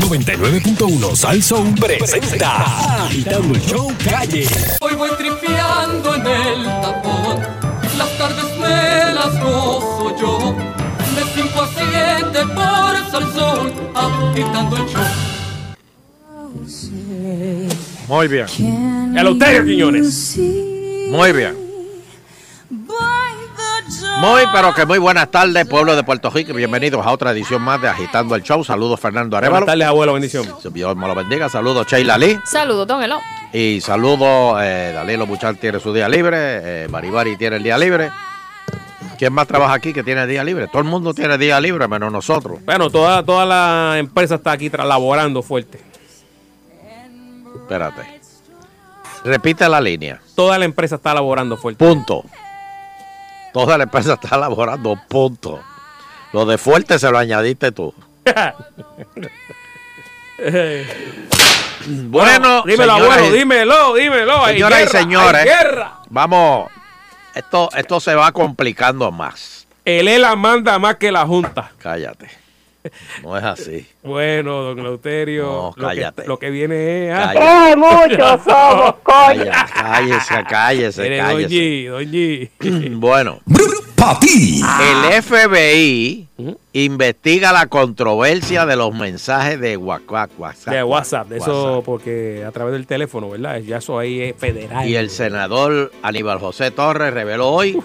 99.1 Sal Soul presenta Agitando el Show Calle. Hoy voy tripeando en el tapón. Las tardes me las gozo yo. De 5 a 7 por Salsón, agitando el show. Muy bien, Eleuterio Quiñones. muy bien. Muy, pero que muy buenas tardes, pueblo de Puerto Rico. Bienvenidos a otra edición más de Agitando el Show. Saludos, Fernando Buenas Arevalo. tardes, abuelo, bendición. Dios me lo bendiga. Saludos, Sheila Lee. Saludos, don Elo. Y saludos, eh, Dalilo Buchal tiene su día libre. Eh, Baribari tiene el día libre. ¿Quién más trabaja aquí que tiene día libre? Todo el mundo tiene día libre, menos nosotros. Bueno, toda, toda la empresa está aquí laborando fuerte. Espérate. Repite la línea. Toda la empresa está laborando fuerte. Punto. Toda la empresa está elaborando, punto. Lo de fuerte se lo añadiste tú. Bueno, dímelo, señoras abuelo, dímelo, dímelo. Señoras y señores. guerra. Vamos, esto, esto se va complicando más. El ELA manda más que la Junta. Cállate. No es así. Bueno, don Eleuterio, No, lo, cállate. que, lo que viene es... ah, Cállate. ¡Qué muchos somos, coño! Cállate, cállese, cállese, mire, don cállese. G, don G. Bueno, Pa' ti. el FBI investiga la controversia de los mensajes de WhatsApp. WhatsApp, de WhatsApp, de eso WhatsApp. porque a través del teléfono, ¿verdad? Ya eso ahí es federal. Y el senador Aníbal José Torres reveló hoy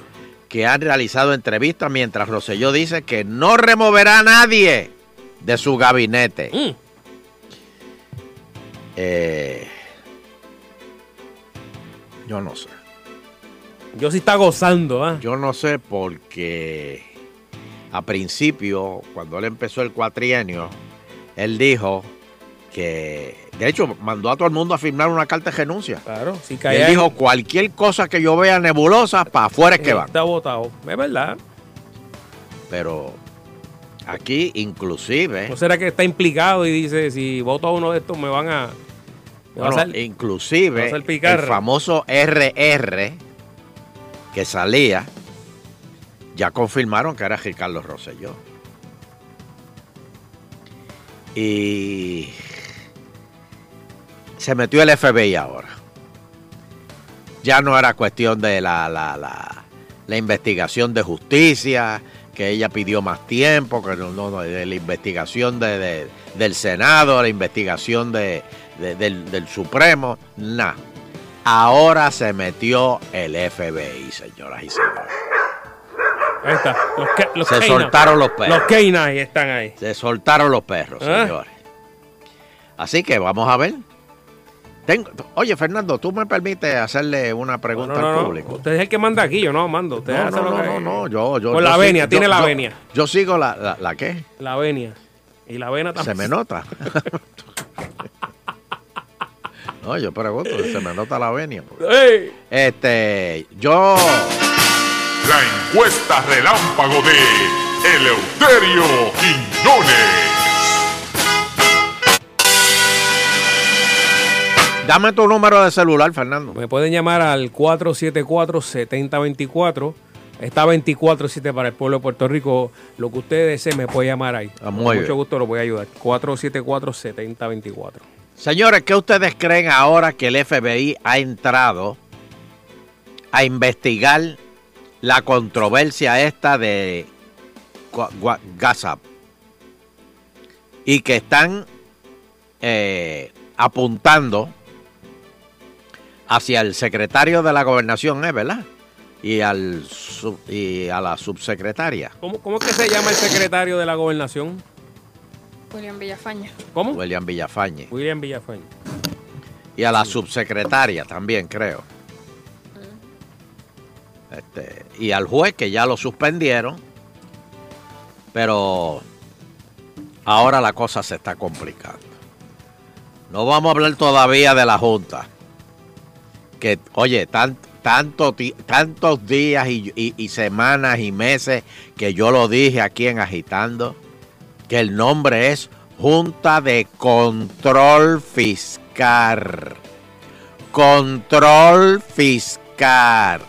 que han realizado entrevistas mientras Rosselló dice que no removerá a nadie de su gabinete. Mm. Eh, yo no sé. Yo sí está gozando, ¿ah? Yo no sé porque a principio, cuando él empezó el cuatrienio, él dijo que, de hecho, mandó a todo el mundo a firmar una carta de renuncia. Claro, si Y cae él dijo, cualquier cosa que yo vea nebulosa, para afuera es que van. Está votado. Es verdad. Pero aquí inclusive, ¿No será que está implicado y dice, si voto a uno de estos me van a... Me va a bueno, sal- inclusive a el famoso RR que salía, ya confirmaron que era Ricardo Rosselló. Y se metió el FBI ahora. Ya no era cuestión de la, la, la, la investigación de justicia, que ella pidió más tiempo, que no, no, de la investigación de, de- del Senado, la investigación de, de- del, del Supremo, nada. Ahora se metió el FBI, señoras y señores. Ahí está. Los, ca- los Se K9. soltaron los perros. Los K9 están ahí. Se soltaron los perros, Ah. señores. Así que vamos a ver. Tengo- oye, Fernando, ¿tú me permites hacerle una pregunta No, no, al no. público? Usted es el que manda aquí, yo no mando. Usted No, hace no, lo no, que- no, no, yo, yo. Con yo la sigo- venia, yo- tiene la yo- venia. Yo sigo la, la, ¿la qué? La venia. Y la vena Se también. me nota. no, yo pregunto, se me nota la venia. Este, yo, La encuesta relámpago de Eleuterio Quiñones. Dame tu número de celular, Fernando. Me pueden llamar al 474-7024. Está 24-7 para el pueblo de Puerto Rico. Lo que usted desee me puede llamar ahí. Ah, Con mucho gusto lo voy a ayudar. 474-7024. Señores, ¿qué ustedes creen ahora que el FBI ha entrado a investigar la controversia esta de WhatsApp? Y que están eh, apuntando hacia el secretario de la gobernación, ¿eh? ¿verdad? Y, al sub- y a la subsecretaria, ¿Cómo, ¿Cómo es que se llama el secretario de la gobernación? William Villafaña. ¿Cómo? William Villafañe. William Villafaña. Y a la subsecretaria también, creo. Este, y al juez que ya lo suspendieron. Pero ahora la cosa se está complicando. No vamos a hablar todavía de la Junta. Que, oye, tan- tanto tantos días y, y- y semanas y meses que yo lo dije aquí en Agitando, que el nombre es Junta de Control Fiscal. Control Fiscal.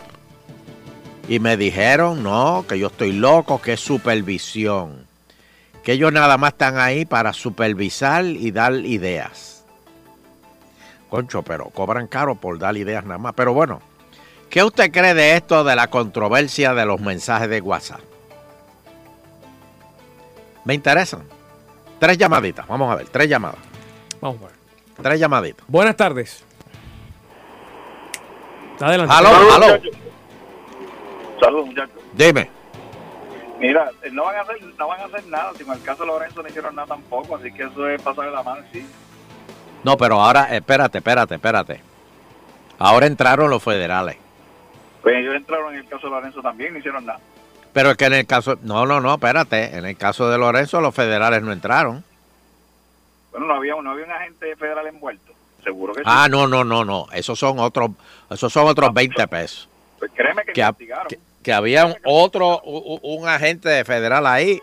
Y me dijeron, no, que yo estoy loco, que es supervisión. que ellos nada más están ahí para supervisar y dar ideas. Concho, pero cobran caro por dar ideas nada más. Pero bueno, ¿qué usted cree de esto de la controversia de los mensajes de WhatsApp? Me interesan. Tres llamaditas, vamos a ver, tres llamadas. Vamos a ver. Tres llamaditas. Buenas tardes. Adelante. Aló, aló, Saludos, muchachos. dime. Mira, eh, no van a hacer, no van a hacer nada. Si en el caso de Lorenzo no hicieron nada tampoco, así que eso es pasarle la mano, sí. No, pero ahora, espérate, espérate, espérate. Ahora entraron los federales. Pues ellos entraron en el caso de Lorenzo también, no hicieron nada. Pero es que en el caso, no, no, no, espérate. En el caso de Lorenzo, los federales no entraron. Bueno, no había, no había un agente federal envuelto. Seguro que sí. Ah, no, no, no, no. Esos son otros, esos son otros 20 pesos. Pues créeme que, investigaron. que, que había un otro, un agente federal ahí.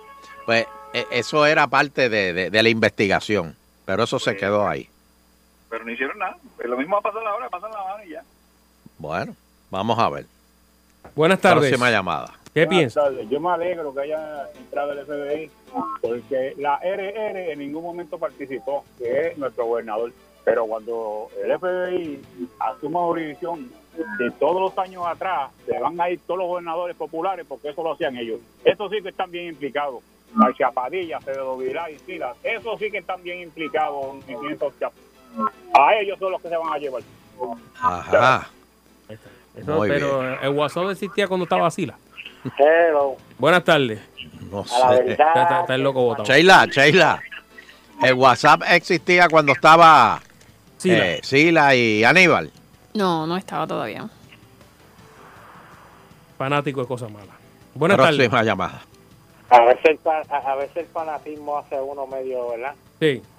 Pues e- eso era parte de, de- de la investigación. Pero eso se quedó ahí. Pero no hicieron nada. Pues lo mismo va a pasar ahora, pasan la mano y ya. Bueno, vamos a ver. Buenas tardes. Próxima llamada. ¿Qué Buenas piensa? tardes. Yo me alegro que haya entrado el FBI porque la RR en ningún momento participó, que es nuestro gobernador. Pero cuando el FBI asuma jurisdicción de todos los años atrás, se van a ir todos los gobernadores populares porque eso lo hacían ellos. Eso sí que están bien implicados. La Chapadilla, Acevedo Vilá y Silas, eso sí que están bien implicados en chap- A ellos son los que se van a llevar. Ajá. Eso, Muy pero el WhatsApp existía cuando estaba Sila. Hello. Buenas tardes. No sé. Está, está- está el loco botado. Sheila, Sheila. El WhatsApp existía cuando estaba Sila. eh, Sila y Aníbal. No, no estaba todavía. Fanático de cosas malas. Buenas tardes. Próxima llamada. A veces, el, a, veces el fanatismo hace uno medio, ¿verdad? Sí.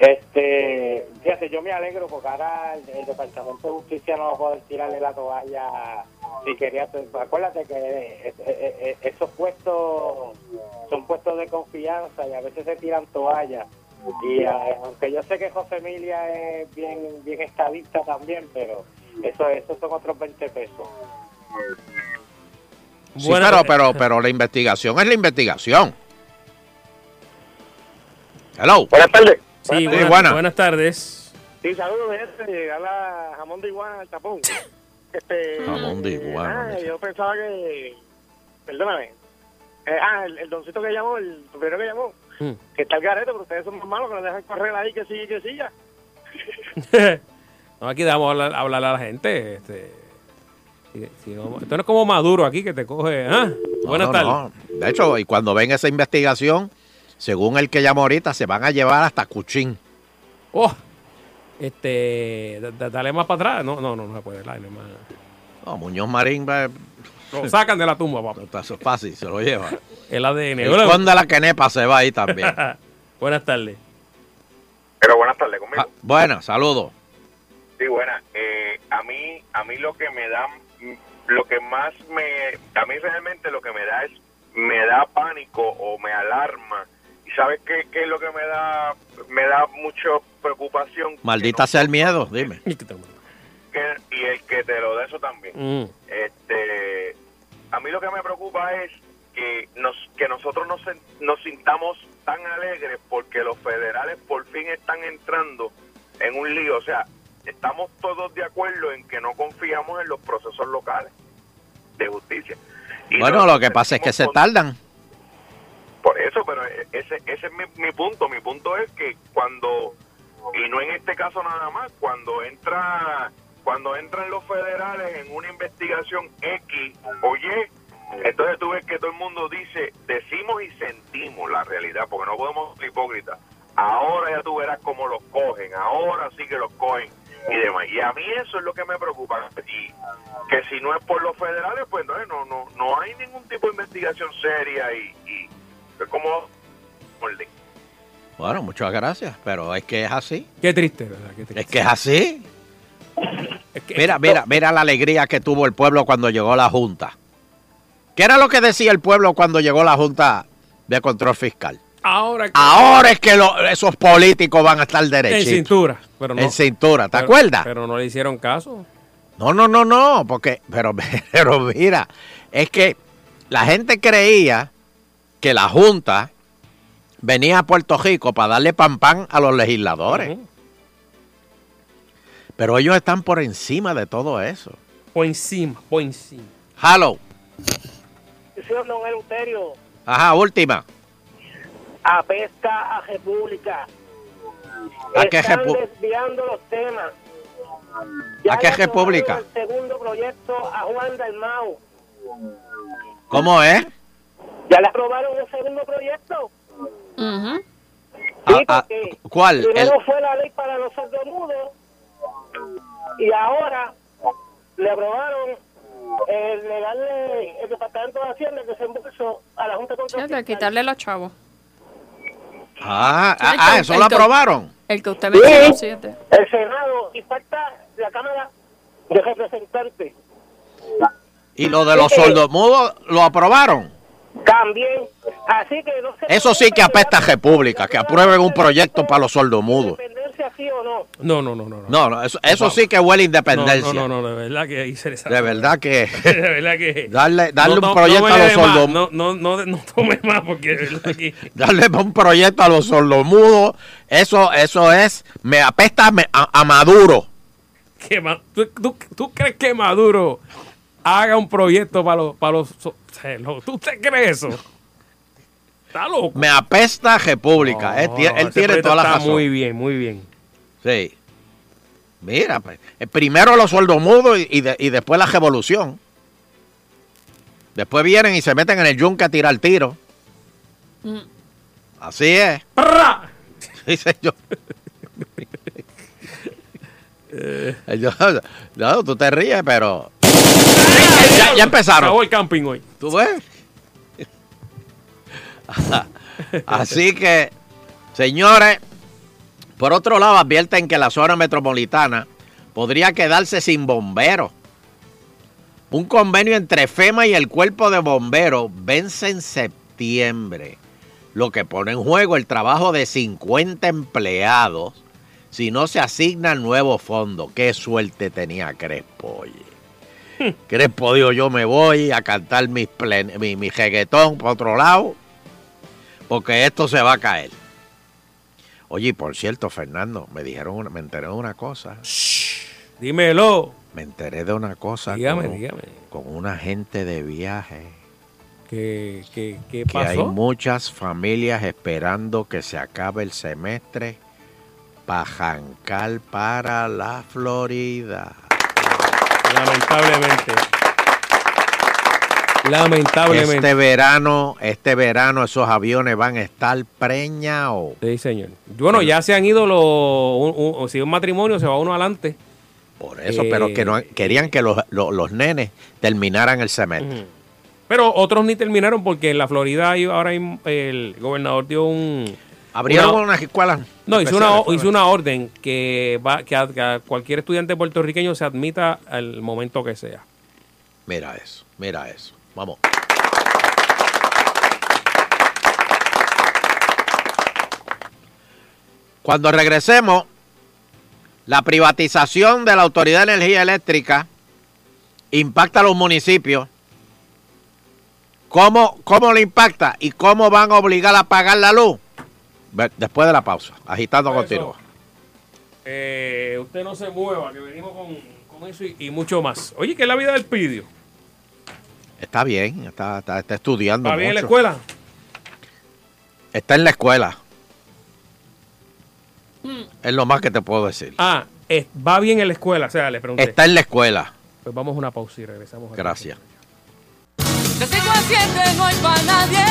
Este, fíjate, yo me alegro porque ahora el, el Departamento de Justicia no va a poder tirarle la toalla si quería. Acuérdate que eh, eh, eh, esos puestos son puestos de confianza y a veces se tiran toallas. Y aunque yo sé que José Emilia es bien bien estadista también, pero eso esos son otros 20 pesos. Sí, Buenas- pero, pero, pero la investigación es la investigación. Hello. Buenas tardes. Sí, buenas, buena. buenas tardes. Sí, saludos, gente. Habla Jamón de Iguana, el tapón. Este, Jamón de iguana, ah, yo pensaba que. Perdóname. Eh, ah, el, el doncito que llamó, el primero que llamó, Mm. que está el garete, pero ustedes son más malos que lo dejan correr ahí, que sigue, que siga. no, aquí damos a hablar, a hablar a la gente. Este, si- si no- esto no es como Maduro aquí que te coge. ¿ah? No, Buenas no, tardes. no. De hecho, y cuando ven esa investigación, según el que llamó ahorita, se van a llevar hasta Cuchín. Oh, este, da- da- dale más para atrás. No, no, no, no se puede. dale más. No, Muñoz Marín, va- Lo sacan de la tumba, papá. eso es fácil, se lo lleva. El ADN. De la quenepa se va ahí también. Buenas tardes. Pero buenas tardes conmigo. Ah, bueno, saludos. Sí, buena. Eh, a mí, a mí lo que me da, lo que más me, a mí realmente lo que me da es, me da pánico o me alarma. ¿Y sabes qué, qué es lo que me da, me da mucha preocupación? Maldita sea el miedo, dime. Que- y el que te lo da eso también. Mm. Este, a mí lo que me preocupa es que nos que nosotros nos, nos sintamos tan alegres porque los federales por fin están entrando en un lío. O sea, estamos todos de acuerdo en que no confiamos en los procesos locales de justicia. Y Bueno, lo que pasa es que se con- tardan. por eso, pero ese, ese es mi, mi punto. Mi punto es que cuando, y no en este caso nada más, cuando entra cuando entran los federales en una investigación X o Y, entonces tú ves que todo el mundo dice, decimos y sentimos la realidad, porque no podemos ser hipócritas. Ahora ya tú verás cómo los cogen, ahora sí que los cogen y demás. Y a mí eso es lo que me preocupa. Y que si no es por los federales, pues entonces no, no, no hay ningún tipo de investigación seria y, y es como orden. Bueno, muchas gracias, pero es que es así. Qué triste, ¿verdad? Qué triste. Es que es así. Es que- Mira, mira, mira la alegría que tuvo el pueblo cuando llegó la Junta. ¿Qué era lo que decía el pueblo cuando llegó la Junta de Control Fiscal? Ahora que- Ahora es que lo- esos políticos van a estar en derechitos. cintura. Pero no, En cintura, ¿te pero- acuerdas? Pero no le hicieron caso. No, no, no, no, porque, pero, pero mira, es que la gente creía que la Junta venía a Puerto Rico para darle pan pan a los legisladores. Pero ellos están por encima de todo eso. Por encima, por encima. Hello. Señor Don Eleuterio, Ajá, última. apesta a República. ¿A qué Están desviando los temas. ¿A qué república? El segundo proyecto a Juan Dalmau. ¿Cómo es? Ya le aprobaron el segundo proyecto. Ujú. Ah, Sí, ah, porque ¿Cuál? Primero El- fue la ley para los sordomudos y ahora le aprobaron el negarle el Departamento de Hacienda el desembolso a la Junta de Control Sí, de quitarle los chavos. Ah, Sí, ah, ah, eso lo aprobaron. El que usted mencionó, siete. El Senado y falta la Cámara de Representantes. Y lo de los sordomudos lo aprobaron. También. Así que no sé. Eso sí que apesta a República, que aprueben un proyecto para los sordomudos. Independencia sí o no. No, no, no, no. no. No, no, eso, eso sí que huele a independencia. No, no, no, de verdad que ahí se les De verdad que De verdad que. darle, darle No, un proyecto no a los sordomudos. No, no, no, no tome más porque de verdad que. Darle un proyecto a los sordomudos, eso, eso es, me apesta a, a Maduro. que ¿tú, tú, tú crees que Maduro haga un proyecto para los. Para los ¿Tú te crees eso? Está loco. Me apesta a República. él, No, él ese tiene toda la está razón. Muy bien, muy bien. Sí. Mira, pues, eh, primero los sordomudos y, y de- y después la revolución. Después vienen y se meten en el yunque a tirar tiro. Mm. Así es. Sí, señor. Eh. Yo- no, tú te ríes, pero. Ya, ya empezaron. Acabó el camping hoy. ¿Tú ves? Así que, señores, por otro lado, advierten que la zona metropolitana podría quedarse sin bomberos. Un convenio entre FEMA y el cuerpo de bomberos vence en septiembre, lo que pone en juego el trabajo de 50 empleados si no se asignan nuevos fondos. Qué suerte tenía Crespo, oye. Crespo dijo, yo me voy a cantar mis plen- mi, mi reggaetón por otro lado, porque esto se va a caer. Oye, y por cierto, Fernando, me dijeron, una- me enteré de una cosa. Dímelo. Me enteré de una cosa Dígame, con, dígame. con un agente de viaje. ¿Qué, qué, qué Que hay pasó? muchas familias esperando que se acabe el semestre para jancar para la Florida. Lamentablemente. Lamentablemente. Este verano, este verano esos aviones van a estar preñados. Sí, señor. Bueno, ya se han ido los. un- un- si un matrimonio se va uno adelante. Por eso, Eh, pero que no querían que los, los- los nenes terminaran el semestre. Pero otros ni terminaron porque en la Florida ahora el gobernador dio un. Abrieron una- unas escuelas. No, hizo una, hizo una orden que va que a, que a cualquier estudiante puertorriqueño se admita al momento que sea. Mira eso, mira eso. Vamos. Cuando regresemos, la privatización de la Autoridad de Energía Eléctrica impacta a los municipios. ¿Cómo, ¿Cómo le impacta y cómo van a obligar a pagar la luz? Después de la pausa, agitando continúa. Eh, usted no se mueva, que venimos con, con eso y, y mucho más. Oye, ¿qué es la vida del pidio? Está bien, está, está, está estudiando. ¿Va bien en la mucho. escuela? Está en la escuela. Es lo más que te puedo decir. Ah, eh, va bien en la escuela, o sea, le pregunté. Está en la escuela. Pues vamos a una pausa y regresamos. Gracias. De 5 a 7 no hay para nadie.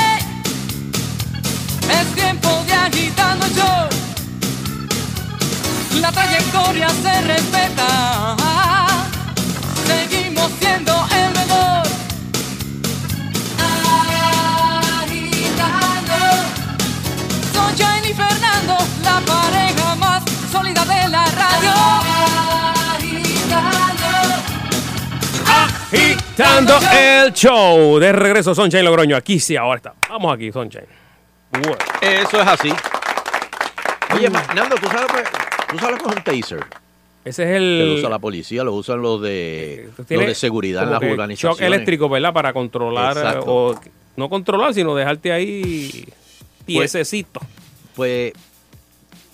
Es tiempo de agitando el show. La trayectoria se respeta. Seguimos siendo el la pareja más sólida de la radio. Agitando. El show. De regreso, Sunshine Logroño. Aquí sí, ahora está. Vamos aquí, Sunshine. Bueno. Eso es así. Oye, Nando, ¿tú sabes, pues, ¿tú sabes es un taser? Ese es Que lo el. usa la policía, lo usan los de, los tiene de seguridad en las que organizaciones. Shock eléctrico, ¿verdad? Para controlar. Exacto. O, no controlar, sino dejarte ahí. piececito. Pues,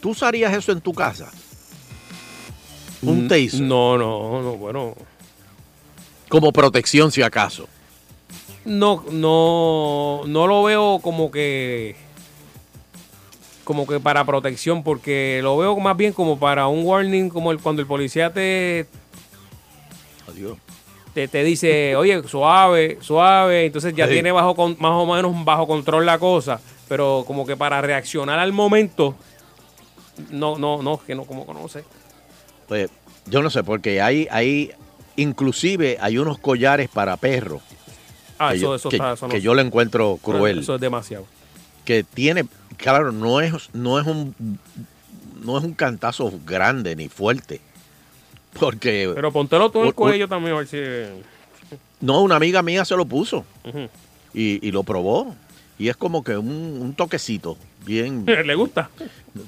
¿tú usarías eso en tu casa? Un Mm, taser. No, no, no, bueno. Como protección, si acaso. No, no, no lo veo como que. Como que para protección, porque lo veo más bien como para un warning, como el, cuando el policía te, Adiós. te, te dice, oye, suave, suave, entonces ya Sí. tiene bajo con- más o menos bajo control la cosa, pero como que para reaccionar al momento, no, no, no, que no, como sé. Pues, yo no sé, porque hay, hay, inclusive hay unos collares para perros. Ah, que eso, yo, eso que- está, eso no que sé. yo le encuentro cruel. Eso es demasiado. que tiene, claro, no es, no es un no es un cantazo grande ni fuerte. Porque Pero póntelo todo en el cuello también, a ver si... no, una amiga mía se lo puso y, y lo probó. Y es como que un, un toquecito, bien. ¿Le gusta?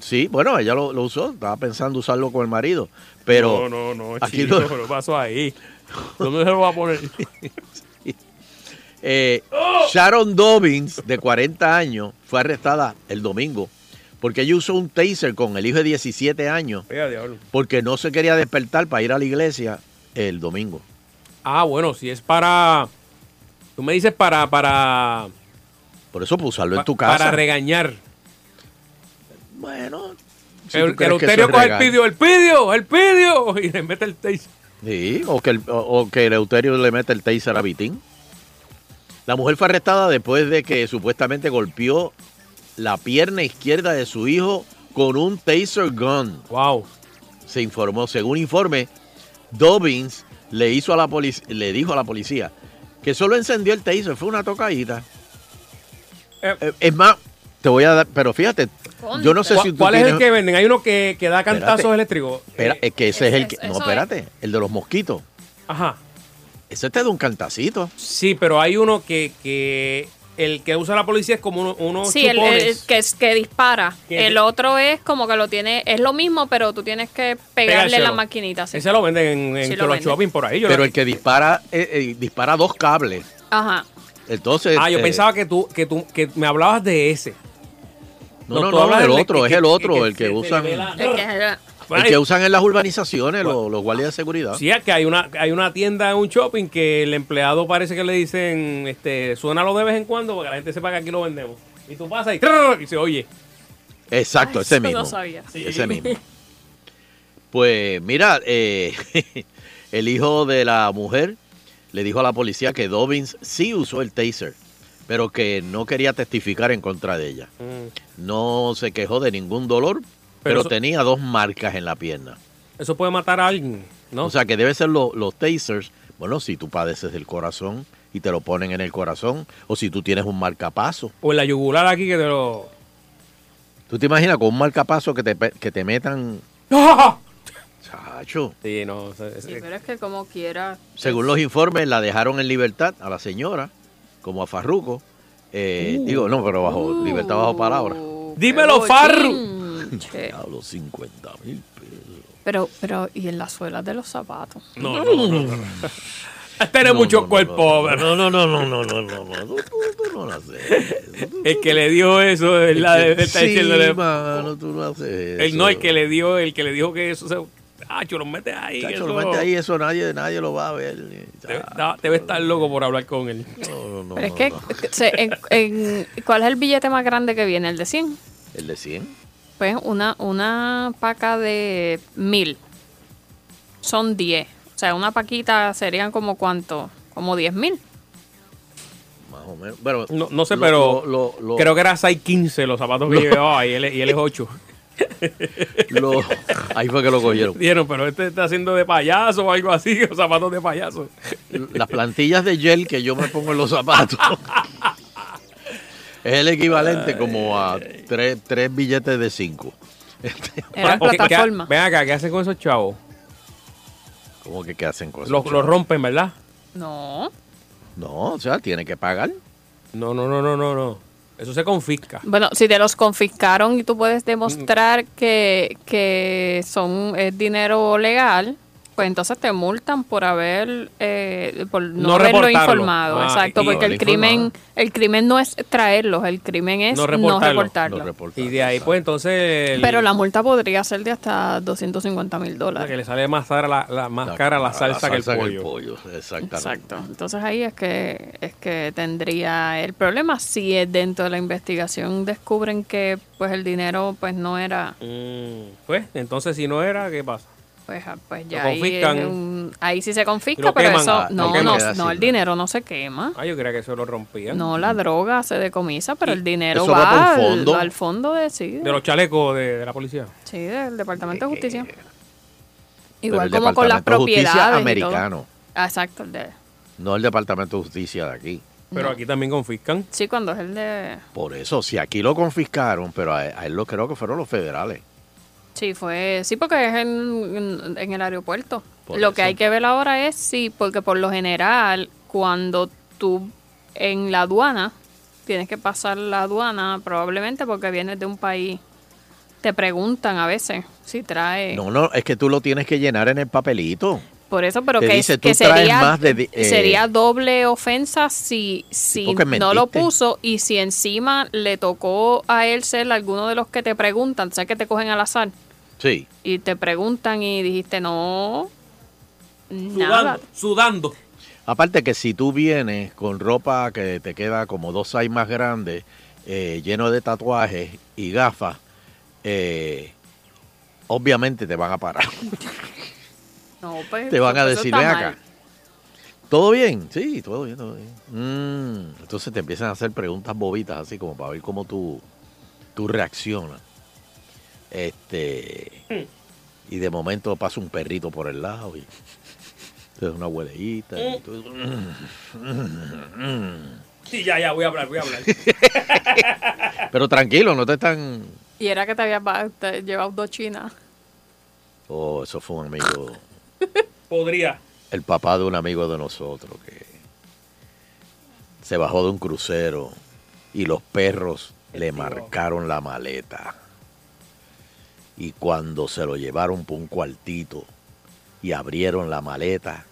Sí, bueno, ella lo, lo usó, estaba pensando usarlo con el marido. Pero no, no, no, aquí chico, lo- pasó ahí. ¿Dónde se lo va a poner? Eh, Sharon Dobbins, de 40 años, fue arrestada el domingo porque ella usó un taser con el hijo de 17 años porque no se quería despertar para ir a la iglesia el domingo. Ah, bueno, si es para... Tú me dices para... para Por eso pues usarlo en pa- tu casa. Para regañar. Bueno, si el Euterio coge el pidio, el pidio, el pidio, y le mete el taser. Sí, o que, el, o, o que el Euterio le mete el taser a Vitín. La mujer fue arrestada después de que supuestamente golpeó la pierna izquierda de su hijo con un taser gun. Wow. Se informó, según informe, Dobbins le hizo a la le dijo a la policía que solo encendió el taser, fue una tocadita. Eh, es más, te voy a dar, pero fíjate, yo no sé ¿Cuál, si tú cuál es el que venden? Hay uno que, que da cantazos Espérate. eléctricos. Espera, Eh, es que ese es el que. No, es. espérate, el de los mosquitos. Ajá. Ese te da un cantacito. Sí, pero hay uno que, que el que usa la policía es como uno, unos Sí, el, que, es- que dispara. El otro es como que lo tiene, es lo mismo, pero tú tienes que pegarle la maquinita. sí. Ese lo venden en, en Sí, lo Cholo venden. Shopping por ahí. Yo Pero el que dispara, eh, eh, dispara dos cables. Ajá. Entonces. Ah, yo eh, pensaba que tú, que tú que me hablabas de ese. No, No, no, no, hablas el del otro, que- es el que- otro, que el que usan. que- El que usan en las urbanizaciones los, los guardias de seguridad. Sí, es que hay una, hay una tienda en un shopping que el empleado parece que le dicen, este, suénalo de vez en cuando porque la gente sepa que aquí lo vendemos. Y tú pasas y, trrr, y se oye. Exacto, Ay, ese mismo. no sabía. Ese mismo. Pues mira, eh, el hijo de la mujer le dijo a la policía que Dobbins sí usó el taser, pero que no quería testificar en contra de ella. No se quejó de ningún dolor, pero, eso- tenía dos marcas en la pierna. Eso puede matar a alguien, ¿no? O sea que debe ser lo- los tasers. Bueno, si tú padeces del corazón y te lo ponen en el corazón, o si tú tienes un marcapaso. O en la yugular aquí que te lo... ¿Tú te imaginas con un marcapaso que te, que te metan... Chacho. Sí, no. o sea, es- Sí, pero es que como quiera. Según los informes, la dejaron en libertad a la señora, como a Farruco. Eh, Uh. Digo, no, pero bajo libertad bajo palabra. Dímelo, Farru. Diablo, 50 mil pesos. Pero, pero, ¿y en las suelas de los zapatos? No, no, no. no. Tiene mucho cuerpo, No, no, no, no, no, no, no, no. Tú, tú- tú no lo haces. El que le dio eso, verdad, está sí, diciéndole- mano, tú no haces El no, el eso. que le dio, el que le dijo que eso se. Ah, lo mete ahí. Chacho, eso- lo mete ahí, eso nadie, nadie lo va a ver. Debe, da- debe estar loco por hablar con él. No, no, Pero es no, que, no. se- en- en- ¿cuál es el billete más grande que viene? ¿El de 100? ¿El de 100? Pues una, una paca de 1000 son 10. O sea, una paquita serían como cuánto? Como 10 mil. Más o menos. Bueno, No, no sé, lo- pero lo- lo- lo- creo que era 6.15 los zapatos que Lo- llevaba y él, y él es 8. lo- ahí fue que lo cogieron. Dieron, pero este está haciendo de payaso o algo así, los zapatos de payaso. Las plantillas de gel que yo me pongo en los zapatos. es el equivalente como a tres, tres billetes de cinco. Eran Ok, ¿qué- plataformas. Ven acá, ¿qué hacen con esos chavos? ¿Cómo que qué hacen cosas? Los, los rompen, ¿verdad? No. No, o sea, tiene que pagar. No, no, no, no, no, no. Eso se confisca. Bueno, si te los confiscaron y tú puedes demostrar que, que son es dinero legal, pues entonces te multan por haber eh, por no, No haberlo reportarlo. informado, Ah, exacto, porque el crimen informado. el crimen no es traerlos, el crimen es No no reportarlo. reportarlo. No reportar. Y de ahí, pues entonces. el- Pero la multa podría ser de hasta 250 mil que dólares. le sale más cara la, la- más cara la salsa, que el pollo. Exactamente. Exacto. Entonces ahí es que es que tendría el problema si es dentro de la investigación descubren que pues el dinero pues no era Mm, pues, entonces si no era, ¿qué pasa? Pues, ah, pues ya ahí, un- ahí sí se confisca, pero queman. eso no no, no el dinero no se quema. Ah, yo creía que eso lo rompían. No, la droga se decomisa, pero el dinero va, al, fondo. al fondo de sí, De los chalecos de, de la policía. sí, del Departamento de Justicia. Igual como con las Departamento de Justicia propiedades todo. americano, Ah, exacto, el de no el Departamento de Justicia de aquí. Pero No. aquí también confiscan. Sí, cuando es el de Por eso, si aquí lo confiscaron, pero a, a él lo creo que fueron los federales. Sí, fue, sí, porque es en, en- en el aeropuerto. Por lo que hay que ver ahora es sí, porque por lo general, cuando tú en la aduana, tienes que pasar la aduana, probablemente porque vienes de un país, te preguntan a veces si trae. No, no, es que tú lo tienes que llenar en el papelito. Por eso, pero que, dice, que sería, más de eh, sería doble ofensa si, si no lo puso y si encima le tocó a él ser alguno de los que te preguntan, ¿sabes que te cogen al azar? Sí. y te preguntan y dijiste no Sudando, nada sudando. Aparte que si tú vienes con ropa que te queda como dos size más grande, eh, lleno de tatuajes y gafas, eh, obviamente te van a parar. no pues te van a decir, está ven mal". acá. ¿Todo bien? Sí, todo bien, todo bien. Mm, entonces te empiezan a hacer preguntas bobitas así como para ver cómo tú, tú reaccionas. Este y de momento pasa un perrito por el lado y da una hueleíta y tú- Sí, ya, ya, voy a hablar, voy a hablar. Pero tranquilo, no te están. y era que te habías te llevado dos chinas Oh, eso fue un amigo, Podría. el papá de un amigo de nosotros que se bajó de un crucero y los perros le marcaron la maleta. Y cuando se lo llevaron por un cuartito y abrieron la maleta,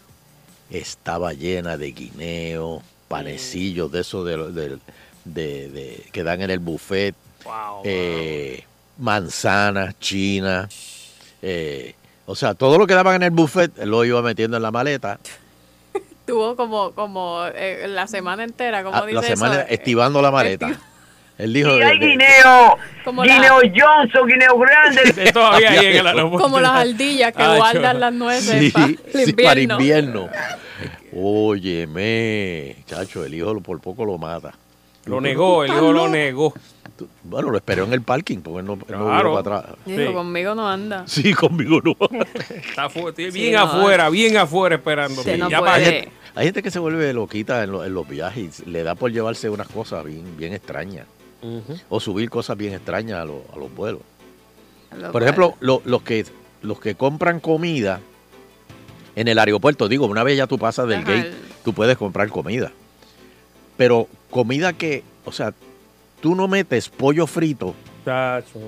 estaba llena de guineo, panecillos de esos de, de- de- de- que dan en el buffet, Wow. eh, manzanas, chinas, eh, o sea, todo lo que daban en el buffet lo iba metiendo en la maleta, tuvo como como eh, la semana entera como a- dice la semana eso? Eh, estivando la maleta. estiv- Él dijo Y de- hay de- guineo, Como guineo la- Johnson, guineo grande. De todavía ahí en el aeropuerto. como las ardillas que Ah, guardan yo- las nueces Sí, para sí, para invierno. Óyeme, chacho, el hijo por poco lo mata. Lo negó, el hijo lo negó. Bueno, lo esperó en el parking porque él no, Claro. para atrás. Sí. conmigo no anda Sí, conmigo no. Está Sí, bien no, afuera, bien afuera esperando. Sí, no. Hay gente, hay gente que se vuelve loquita en, lo- en los viajes y le da por llevarse unas cosas bien, bien extrañas. O subir cosas bien extrañas a, los- a los vuelos. Lo Por ejemplo, lo- los, que, los que compran comida en el aeropuerto, digo, una vez ya tú pasas del Ajá, gate, el- tú puedes comprar comida. Pero comida que, o sea, tú no metes pollo frito Chacho.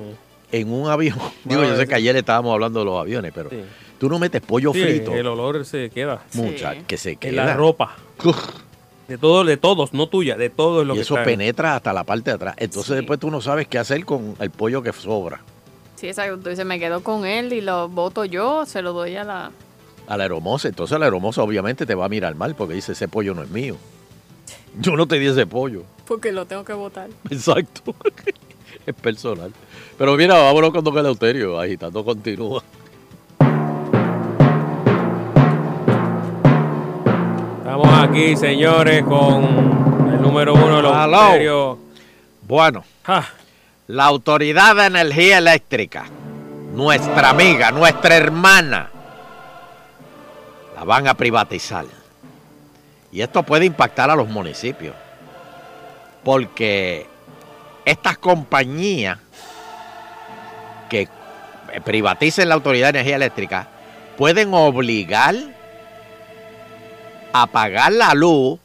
en un avión. Digo, yo sé que ayer estábamos hablando de los aviones, pero Sí. tú no metes pollo Sí, frito. el olor se queda. Mucha, Sí. que se En queda. la ropa. De todo, de todos, no tuya, de todos los y que eso están. penetra hasta la parte de atrás. Entonces Sí. después tú no sabes qué hacer con el pollo que sobra. sí exacto tú dices me quedo con él y lo voto yo se lo doy a la A la aeromoza. Entonces la aeromoza obviamente te va a mirar mal porque dice, ese pollo no es mío. Yo no te di ese pollo. porque lo tengo que votar Exacto. es personal. Pero mira, vámonos con Don Eleuterio. Agitando continúa. Estamos aquí, señores, con el número uno de los misterios. Bueno, Ah, la Autoridad de Energía Eléctrica, nuestra amiga, nuestra hermana, la van a privatizar. Y esto puede impactar a los municipios. Porque estas compañías que privaticen la Autoridad de Energía Eléctrica pueden obligar a pagar la luz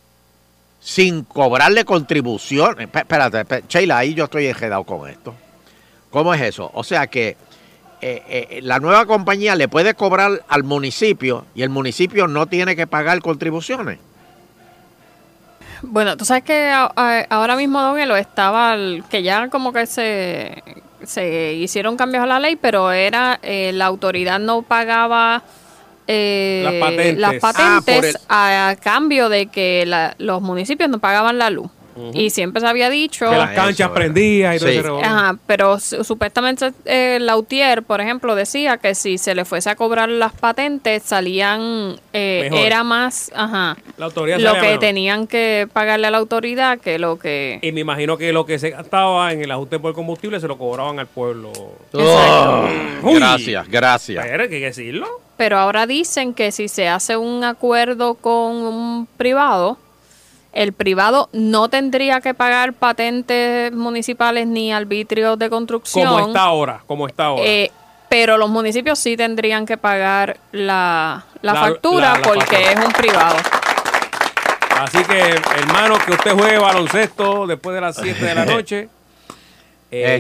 sin cobrarle contribución. Esp- Espérate, espé- Sheila, ahí yo estoy enredado con esto. ¿Cómo es eso? O sea que eh, eh, la nueva compañía le puede cobrar al municipio y el municipio no tiene que pagar contribuciones. Bueno, tú sabes que ahora mismo Don Elo estaba, que ya como que se, se hicieron cambios a la ley, pero era eh, la autoridad no pagaba eh, Las patentes. las Ah, patentes el- a, cambio de que la- los municipios no pagaban la luz. Y siempre se había dicho... Que las canchas eso, prendían y todo sí. ese revolú. Ajá, pero su- supuestamente eh, Lautier, por ejemplo, decía que si se le fuese a cobrar las patentes salían, eh, era más, ajá, La autoridad lo que mejor. tenían que pagarle a la autoridad que lo que... Y me imagino que lo que se gastaba en el ajuste por combustible se lo cobraban al pueblo. Oh, gracias, gracias. Pero hay que decirlo. Pero ahora dicen que si se hace un acuerdo con un privado, el privado no tendría que pagar patentes municipales ni arbitrios de construcción. Como está ahora, como está ahora. Eh, pero los municipios sí tendrían que pagar la, la La- factura la- la porque factura. es un privado. Así que, hermano, que usted juegue baloncesto después de las 7 de la noche. Eh,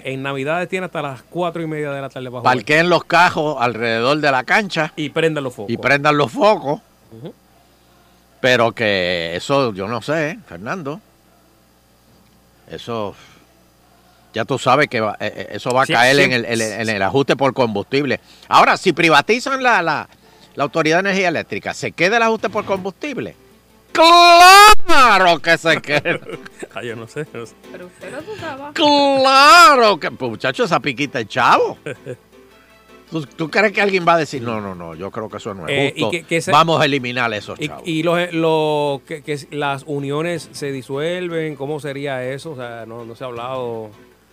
Este- En Navidades tiene hasta las 4 y media de la tarde para. Parqueen los cajos alrededor de la cancha Y prendan los focos. y prendan los focos. Pero que eso, yo no sé, ¿eh, Fernando. Eso, ya tú sabes que va- eh, eh, eso va a Sí, caer sí. en, el, en el- en el ajuste por combustible. Ahora, si privatizan la, la, la Autoridad de Energía Eléctrica, ¿se queda el ajuste por combustible? ¡Claro que se queda! Ah, yo no sé. no sé. Pero usted no trabaja. ¡Claro que, pues, muchacho, esa piquita es chavo! ¿Tú, tú crees que alguien va a decir, no, no, no, yo creo que eso no es Eh, y justo, que- que se- vamos a eliminar esos Y, chavos? y los, los- que, que las uniones se disuelven, ¿cómo sería eso? O sea, no, no se ha hablado,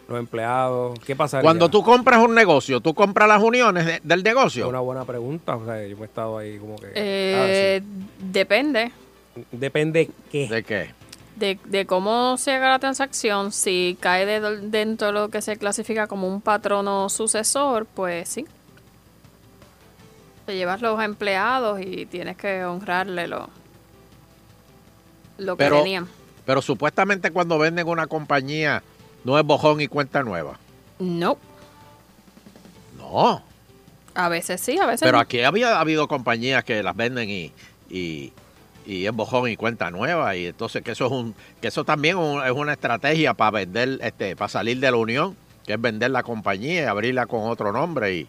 los empleados, ¿qué pasaría? Cuando tú compras un negocio, tú compras las uniones de- del Es negocio. una buena pregunta, o sea, yo me he estado ahí como que... Eh, Depende ah, sí. Depende qué. ¿De qué? de, de cómo se haga la transacción. Si cae de- dentro de lo que se clasifica como un patrono sucesor, pues sí. Te llevas los empleados y tienes que honrarle lo, lo que Pero, tenían. pero supuestamente cuando venden una compañía, no es bojón y cuenta nueva. No, No. a veces sí, a veces Pero no. aquí había habido compañías que las venden y, y, y es bojón y cuenta nueva. Y entonces que eso es un, que eso también es una estrategia para vender, este, para salir de la unión, que es vender la compañía y abrirla con otro nombre y,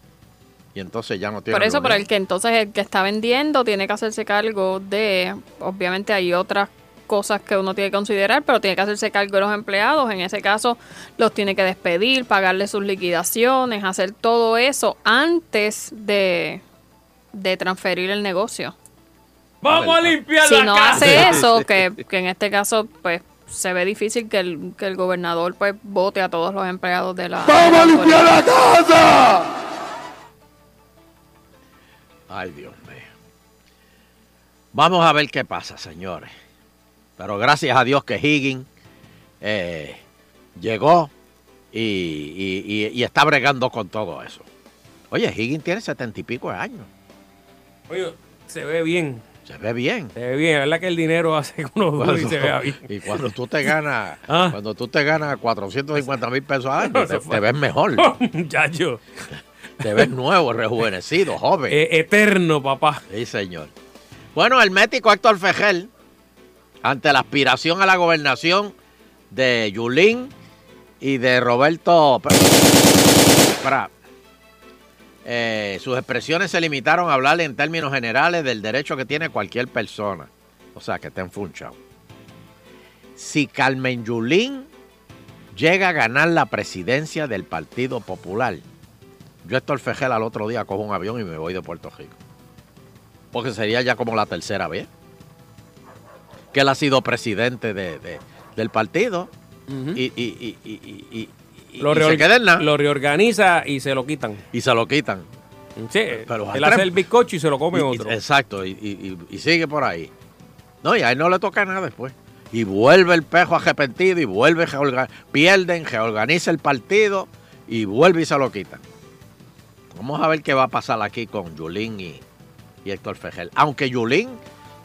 y entonces ya no tiene. Por eso, unión. el que entonces el que está vendiendo tiene que hacerse cargo de, obviamente hay otras cosas que uno tiene que considerar, pero tiene que hacerse cargo de los empleados. En ese caso, los tiene que despedir, pagarle sus liquidaciones, hacer todo eso antes de, de transferir el negocio. ¡Vamos a limpiar Si la no casa! hace eso, que, que en este caso, pues se ve difícil que el, que el gobernador pues vote a todos los empleados de la... de la autoridad. Ay, Dios mío. Vamos a ver qué pasa, señores. Pero gracias a Dios que Higgins eh, llegó y, y- y- y está bregando con todo eso. Oye, Higgins tiene setenta y pico de años. Oye, se ve bien, Se ve bien. se ve bien. Es verdad que el dinero hace que uno dure y se vea bien. y cuando tú te ganas, Ah. cuando tú te ganas 450 mil pesos al año, No, te, ves mejor. Muchacho, te ves nuevo, rejuvenecido, joven. eh, eterno, papá. Sí, señor. Bueno, el médico Héctor Fejel, ante la aspiración a la gobernación de Yulín y de Roberto Pra, eh, sus expresiones se limitaron a hablar en términos generales del derecho que tiene cualquier persona. O sea, que estén funchados. Si Carmen Yulín llega a ganar la presidencia del Partido Popular, yo Héctor Fejel al otro día cojo un avión y me voy de Puerto Rico. Porque sería ya como la tercera vez que él ha sido presidente de- de- del partido y- Lo, y se reor- queda en nada lo reorganiza y se lo quitan. y se lo quitan. Sí, Pero él hace el bizcocho y se lo come Y- otro. exacto, y, y- y- y sigue por ahí. No, y a él no le toca nada después. Y vuelve el pejo arrepentido y vuelve, pierden, reorganiza el partido y vuelve y se lo quitan. Vamos a ver qué va a pasar aquí con Yulín y, y Héctor Fejel. Aunque Yulín,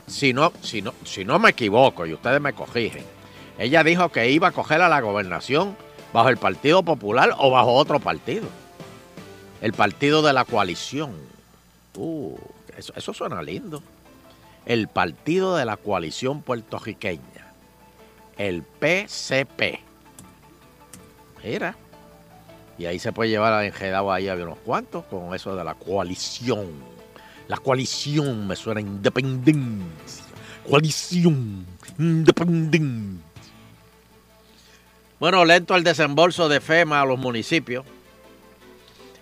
si no, si, no, si no me equivoco y ustedes me corrigen, ella dijo que iba a coger a la gobernación bajo el Partido Popular o bajo otro partido. El partido de la coalición. Uh, eso, suena lindo. El partido de la coalición puertorriqueña. El PCP. Mira. Y ahí se puede llevar a enjedado ahí a unos cuantos con eso de la coalición. La coalición me suena a independencia. Coalición, independencia. Bueno, lento el desembolso de FEMA a los municipios.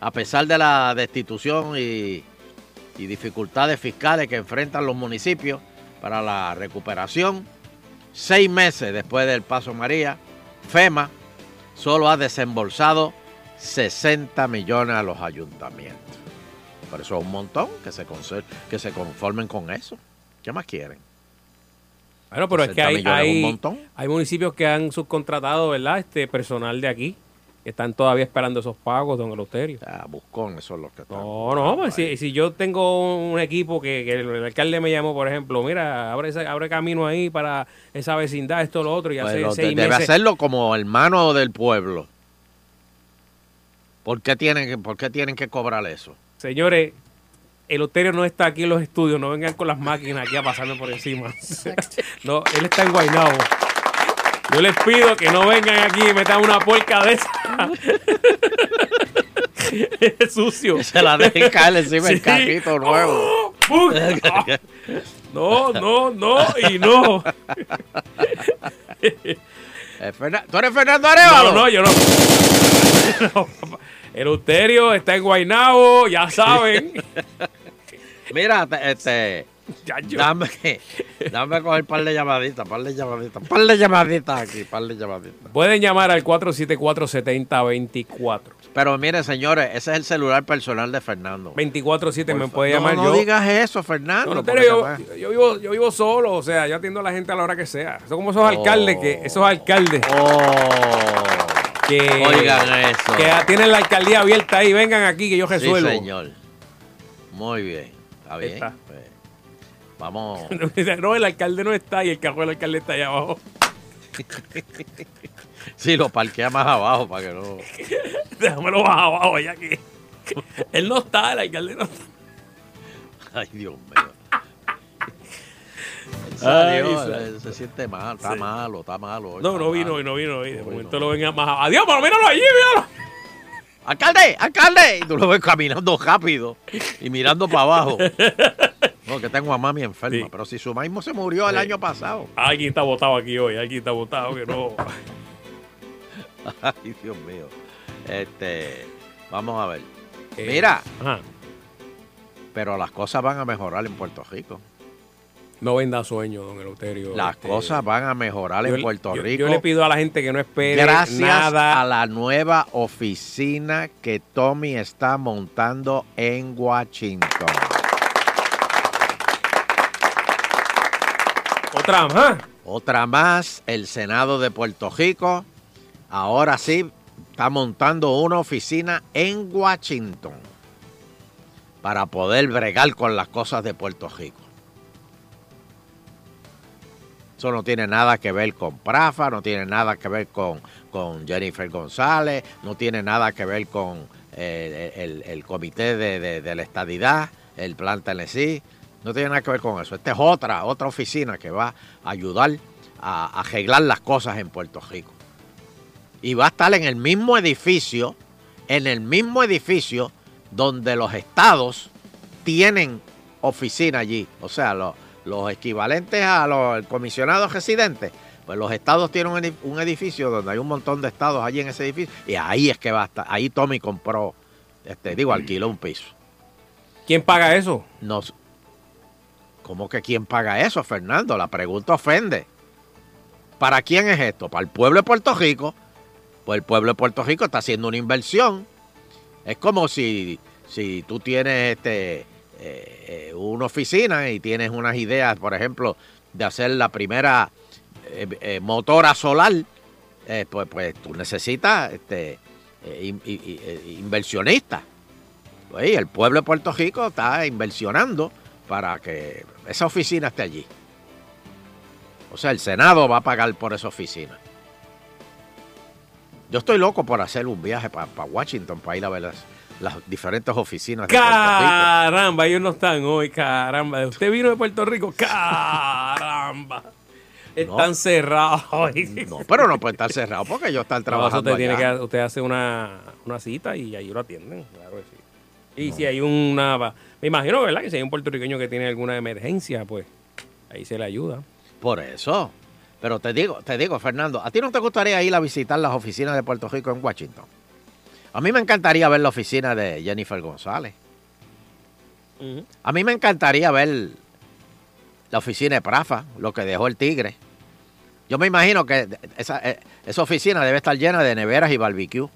A pesar de la destitución y, dificultades fiscales que enfrentan los municipios para la recuperación, seis meses después del paso María, FEMA solo ha desembolsado 60 millones a los ayuntamientos. Por eso es un montón que se, que se conformen con eso. ¿Qué más quieren? Bueno, pero es que 60 hay, hay, hay municipios que han subcontratado, ¿verdad? Este personal de aquí, que están todavía esperando esos pagos, don Eleuterio. Ah, buscón, eso es lo que están. No, no, pues si, si yo tengo un equipo que, que el, alcalde me llamó, por ejemplo, mira, abre, ese- abre camino ahí para esa vecindad, esto, lo otro, y Pues hace lo- seis debe meses. hacerlo como hermano del pueblo. ¿Por qué tienen por qué tienen que cobrar eso? Señores, Eleuterio no está aquí en los estudios, no vengan con las máquinas aquí a pasarme por encima. no, él está en Guaynabo. Yo les pido que no vengan aquí y metan una puerca de esa. es sucio. Se la dejen caer encima del Sí. carrito nuevo. ¡Pum! Ah. No, no, no y no. Eh, ¿Tú eres Fernando Arevalo? No, no, yo no. No, papá. Eleuterio está en Guaynabo, ya saben. Mira, te- este. Dame, dame coger un par de llamaditas, par de llamaditas, par de llamaditas aquí, par de llamaditas. Pueden llamar al 474-7024. Pero mire, señores, ese es el celular personal de Fernando. 24-7 me puede llamar no, yo. No digas eso, Fernando. No, yo, yo vivo, yo vivo solo, o sea, yo atiendo a la gente a la hora que sea. Son como esos alcaldes que, esos alcaldes que. Oigan eso. que tienen la alcaldía abierta ahí, vengan aquí que yo Sí, resuelvo. señor. Muy bien. Está bien. Está. Pues, vamos. no, el alcalde no está y el carro del alcalde está allá abajo. Sí, lo parquea más abajo para que no. Déjamelo más abajo ya que él no está, el alcalde no está. Ay, Dios mío. Ay, salió, sa- él se siente mal, está Sí. malo, está malo. No, está no vino hoy, no vino hoy. De momento lo venga más. Adiós, pero míralo allí, míralo. ¡Alcalde! ¡Alcalde! Y tú lo ves caminando rápido y mirando para abajo. No, que tengo a mami enferma. Pero si su mismo se murió el Sí. año pasado. Alguien está botado aquí hoy, alguien está botado que no. Ay, Dios mío. Este, vamos a ver. Eh, Mira. ajá. Pero las cosas van a mejorar en Puerto Rico. No venda sueño, don Eleuterio. Las Este, cosas van a mejorar yo- en Puerto yo- Rico. Yo le pido a la gente que no espere Gracias nada. a la nueva oficina que Tommy está montando en Washington. Otra más. Otra más, el Senado de Puerto Rico. Ahora sí, está montando una oficina en Washington para poder bregar con las cosas de Puerto Rico. Eso no tiene nada que ver con Prafa, no tiene nada que ver con, con Jennifer González, no tiene nada que ver con eh, el, comité de, de- de la estadidad, el plan Tennessee, no tiene nada que ver con eso. Esta es otra, otra oficina que va a ayudar a, a arreglar las cosas en Puerto Rico. Y va a estar en el mismo edificio, en el mismo edificio donde los estados tienen oficina allí. O sea, los, los equivalentes a los comisionados residentes. Pues los estados tienen un edif- un edificio donde hay un montón de estados allí en ese edificio. Y ahí es que va a estar. Ahí Tommy compró, este, digo, alquiló un piso. ¿Quién paga eso? No, ¿Cómo que quién paga eso, Fernando? La pregunta ofende. ¿Para quién es esto? ¿Para el pueblo de Puerto Rico? Pues el pueblo de Puerto Rico está haciendo una inversión. Es como si, si tú tienes este, eh, eh, una oficina y tienes unas ideas, por ejemplo, de hacer la primera eh, motora solar, pues, pues tú necesitas este, inversionistas. Pues, el pueblo de Puerto Rico está inversionando para que esa oficina esté allí. O sea, el Senado va a pagar por esa oficina. Yo estoy loco por hacer un viaje para Washington, para ir a ver, las- las diferentes oficinas de. Caramba, ellos no están hoy, caramba. Usted vino de Puerto Rico, caramba. Están cerrados hoy. No, pero no puede estar cerrado porque ellos están No, trabajando usted, tiene que, usted hace una, una cita y ahí lo atienden, claro que sí. Y si hay una... Me imagino, ¿verdad? Que si hay un puertorriqueño que tiene alguna emergencia, pues ahí se le ayuda. Por eso. Pero te digo, te digo, Fernando, ¿a ti no te gustaría ir a visitar las oficinas de Puerto Rico en Washington? A mí me encantaría ver la oficina de Jennifer González. A mí me encantaría ver la oficina de Prafa, lo que dejó el tigre. Yo me imagino que esa, eh, esa oficina debe estar llena de neveras y barbecue.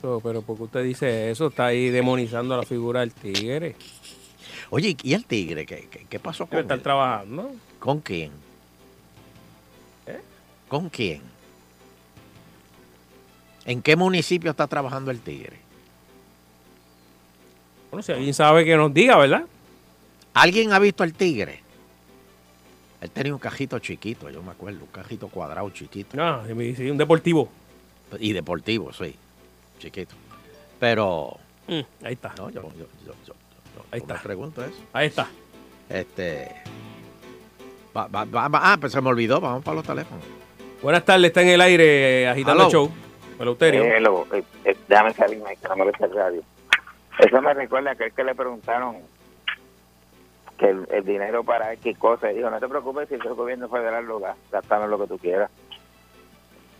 Pero, pero porque usted dice eso, está ahí demonizando a la figura del tigre. Oye, ¿y el tigre? ¿Qué, qué, qué pasó con Debe estar él? trabajando. ¿Con quién? ¿Eh? ¿Con quién? ¿En qué municipio está trabajando el tigre? Bueno, si alguien sabe que nos diga, ¿verdad? ¿Alguien ha visto el tigre? Él tenía un cajito chiquito, yo me acuerdo, un cajito cuadrado chiquito. Me dice, un deportivo. Y deportivo, sí, chiquito. Pero, Mm, ahí está. no, yo, yo, yo, yo- yo- Ahí me está. pregunto eso. Ahí está. Este, va- va- va- va- ah, pues se me olvidó, vamos para los teléfonos. Buenas tardes, está en el aire eh, agitando el Aló. show. Eleuterio. Hello, eh, eh, déjame salirme, que no molesta el radio. Eso me recuerda a aquel que le preguntaron que el, el dinero para X cosas. Dijo, no te preocupes si el gobierno federal lo da, gastame lo que tú quieras.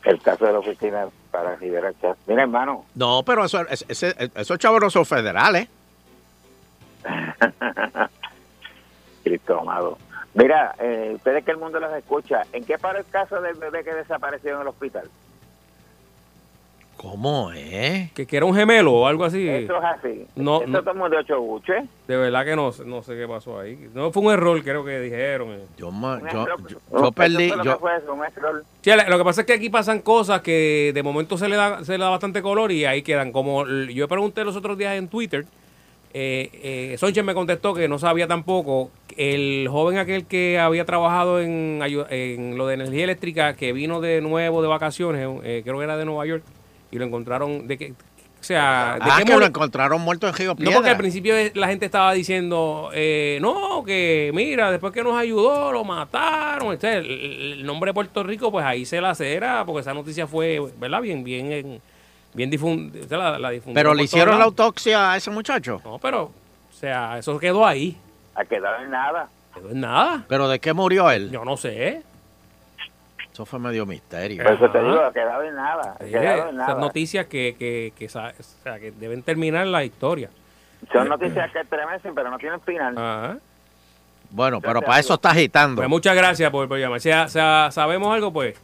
El caso de la oficina para liberar chas. Mira, hermano, No, pero eso, ese- ese- esos chavos no son federales. Cristo amado. Mira, eh, ustedes que el mundo los escucha, ¿en qué para el caso del bebé que desapareció en el hospital? ¿Cómo es? Que, que era un gemelo o algo así. Eso es así. No, Eso no. de ocho buches. De verdad que no, sé- no sé qué pasó ahí. No fue un error, creo que dijeron. eh. Yo, ma- yo, yo- perdí, lo yo, que fue eso, un error. Sí, lo que pasa es que aquí pasan cosas que de momento se le da, se le da bastante color y ahí quedan. Como yo pregunté los otros días en Twitter, eh, eh, Sonchen me contestó que no sabía tampoco. El joven aquel que había trabajado en, en lo de energía eléctrica, que vino de nuevo de vacaciones, eh, creo que era de Nueva York, y lo encontraron de que. O sea, ¿de ah, qué que lo encontraron muerto en Río No, Piedra. porque al principio la gente estaba diciendo, eh, no, que mira, después que nos ayudó, lo mataron. Este, el, el nombre de Puerto Rico, pues ahí se la cera, porque esa noticia fue, ¿verdad? Bien, bien, en- bien difundida. La, la difundieron Pero le hicieron la autopsia a ese muchacho. No, pero, o sea, eso quedó ahí. A quedar en nada. Quedó en nada. ¿Pero de qué murió él? Yo no sé. Eso fue medio misterio. Por eso te digo, ha quedado en nada. Ha Sí, quedado en esas noticias que, que, que, o sea, que deben terminar la historia. Son noticias que estremecen, pero no tienen final. Ajá. Bueno, pero para eso está agitando. Pues muchas gracias por, por llamar. Si a- si a- sabemos algo, pues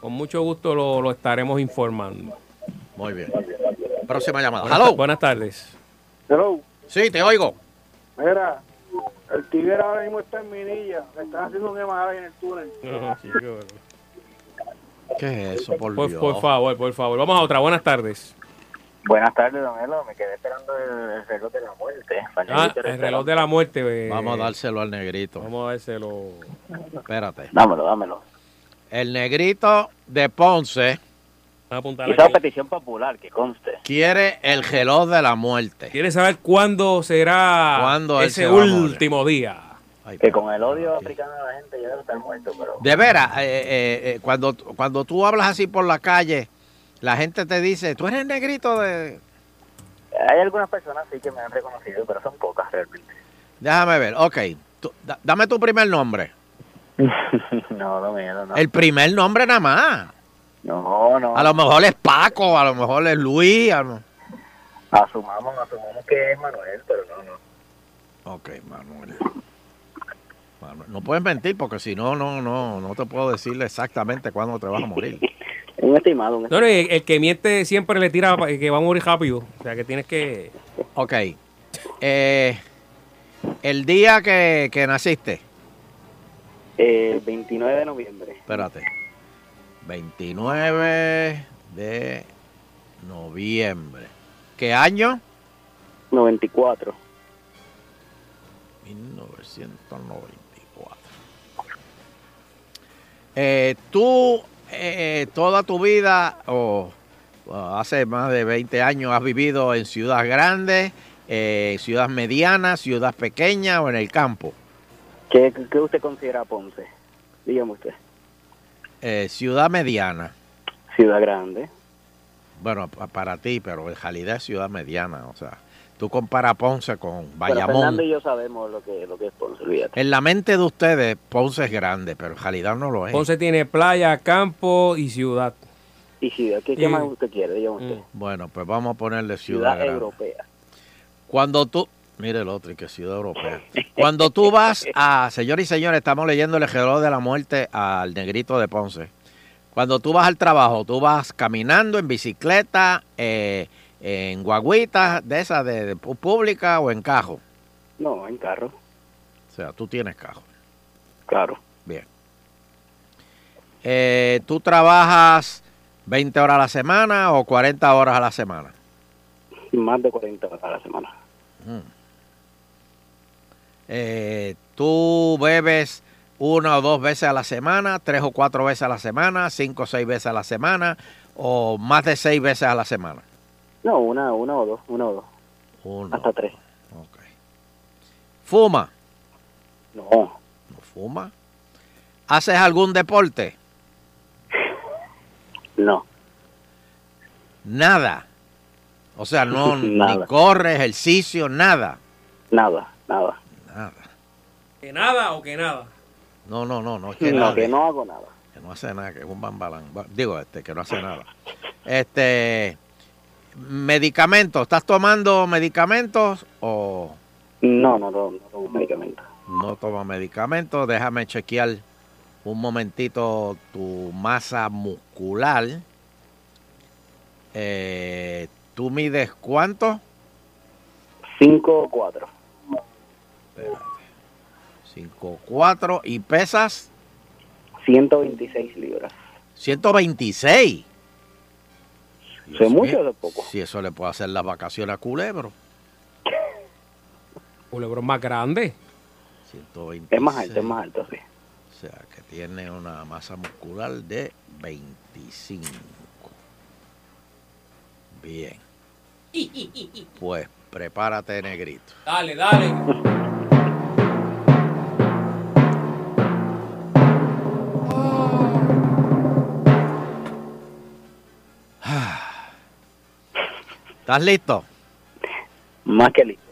con mucho gusto lo, lo estaremos informando. Muy bien. Próxima llamada. Buenas, Hello. buenas tardes. Hello. Sí, te oigo. Mira, el tigre ahora mismo está en Minilla. Le están haciendo un MRI en el túnel. ¿Qué es eso, por, Por, Dios? por favor, por favor. Vamos a otra. Buenas tardes. Buenas tardes, don Elo. Me quedé esperando el, el reloj de la muerte. Ah, el reloj de la muerte. eh, Vamos a dárselo al negrito. Vamos a dárselo. Espérate. Dámelo, dámelo. El negrito de Ponce Vamos a apuntar Hizo aquí. petición popular, que conste. quiere el reloj de la muerte. ¿Quiere saber cuándo será ¿Cuándo ese último día? Ay, Que con el odio africano a la gente ya debe estar muerto, pero... De veras, eh, eh, eh, cuando, cuando tú hablas así por la calle, la gente te dice, tú eres el negrito de... Hay algunas personas sí que me han reconocido, pero son pocas realmente. Déjame ver, ok. tú- da- dame tu primer nombre. no, no, miedo, no. El primer nombre nada más. No, no. A lo mejor es Paco, a lo mejor es Luis. a lo- Asumamos, asumamos que es Manuel, pero no, no. Ok, Manuel. No puedes mentir porque si no, no, no, no te puedo decirle exactamente cuándo te vas a morir. Un estimado, un No, no, el, el que miente siempre le tira que va a morir rápido. O sea, que tienes que... Ok. Eh, el día que, que naciste, El 29 de noviembre. espérate. 29 de noviembre. ¿Qué año? 94. 1994. Eh, tú, eh, toda tu vida, o hace más de 20 años has vivido en ciudad grande, eh, ciudad mediana, ciudad pequeña o en el campo. ¿Qué, qué usted considera Ponce? Dígame usted. Eh, ciudad mediana. Ciudad grande. Bueno, pa- para ti, pero en realidad es ciudad mediana. O sea, tú comparas Ponce con Pero Bayamón. Fernando y yo sabemos lo que, lo que es Ponce, olvídate. En la mente de ustedes, Ponce es grande, pero en realidad no lo es. Ponce tiene playa, campo y ciudad. Y ciudad, ¿qué, Y- qué más usted quiere? Dígame usted. Bueno, pues vamos a ponerle ciudad, Ciudad grande. europea. Cuando tú, mire el otro, y que ciudad europea. Cuando tú vas a, señores y señores, estamos leyendo el reloj de la muerte al negrito de Ponce. Cuando tú vas al trabajo, tú vas caminando en bicicleta, eh, en guaguitas de esas de, pública o en cajo. No, en carro. O sea, tú tienes cajo. Claro. Bien. Eh, ¿Tú trabajas 20 horas a la semana o 40 horas a la semana? Más de 40 horas a la semana. Mm. Eh, ¿Tú bebes una o dos veces a la semana, tres o cuatro veces a la semana, cinco o seis veces a la semana o más de seis veces a la semana? No, una, una o dos, una o dos. Uno. Hasta tres. ¿Fuma? No. ¿No fuma? ¿Haces algún deporte? No. Nada. O sea, no ni Nada. corre, ejercicio, nada. Nada, nada. Nada. ¿Que nada o que nada? No, no, no, no es que no, nada. que no hago nada. Que no hace nada, que es un bambalán. Digo, este, que no hace nada. Este, medicamentos, ¿estás tomando medicamentos o No, no, no, no tomo medicamentos. no tomas medicamentos? Déjame chequear un momentito tu masa muscular. Eh, ¿Tú mides cuánto? Cinco o cuatro. 5'4 y pesas 126 libras. 126. ¿Eso es mucho o es poco? Si eso le puede hacer las vacaciones a Culebro. Culebro es más grande. 126. Es más alto, es más alto, sí. O sea, que tiene una masa muscular de 25. Bien. Pues prepárate, negrito. Dale, dale. ¿Estás listo? Más que listo.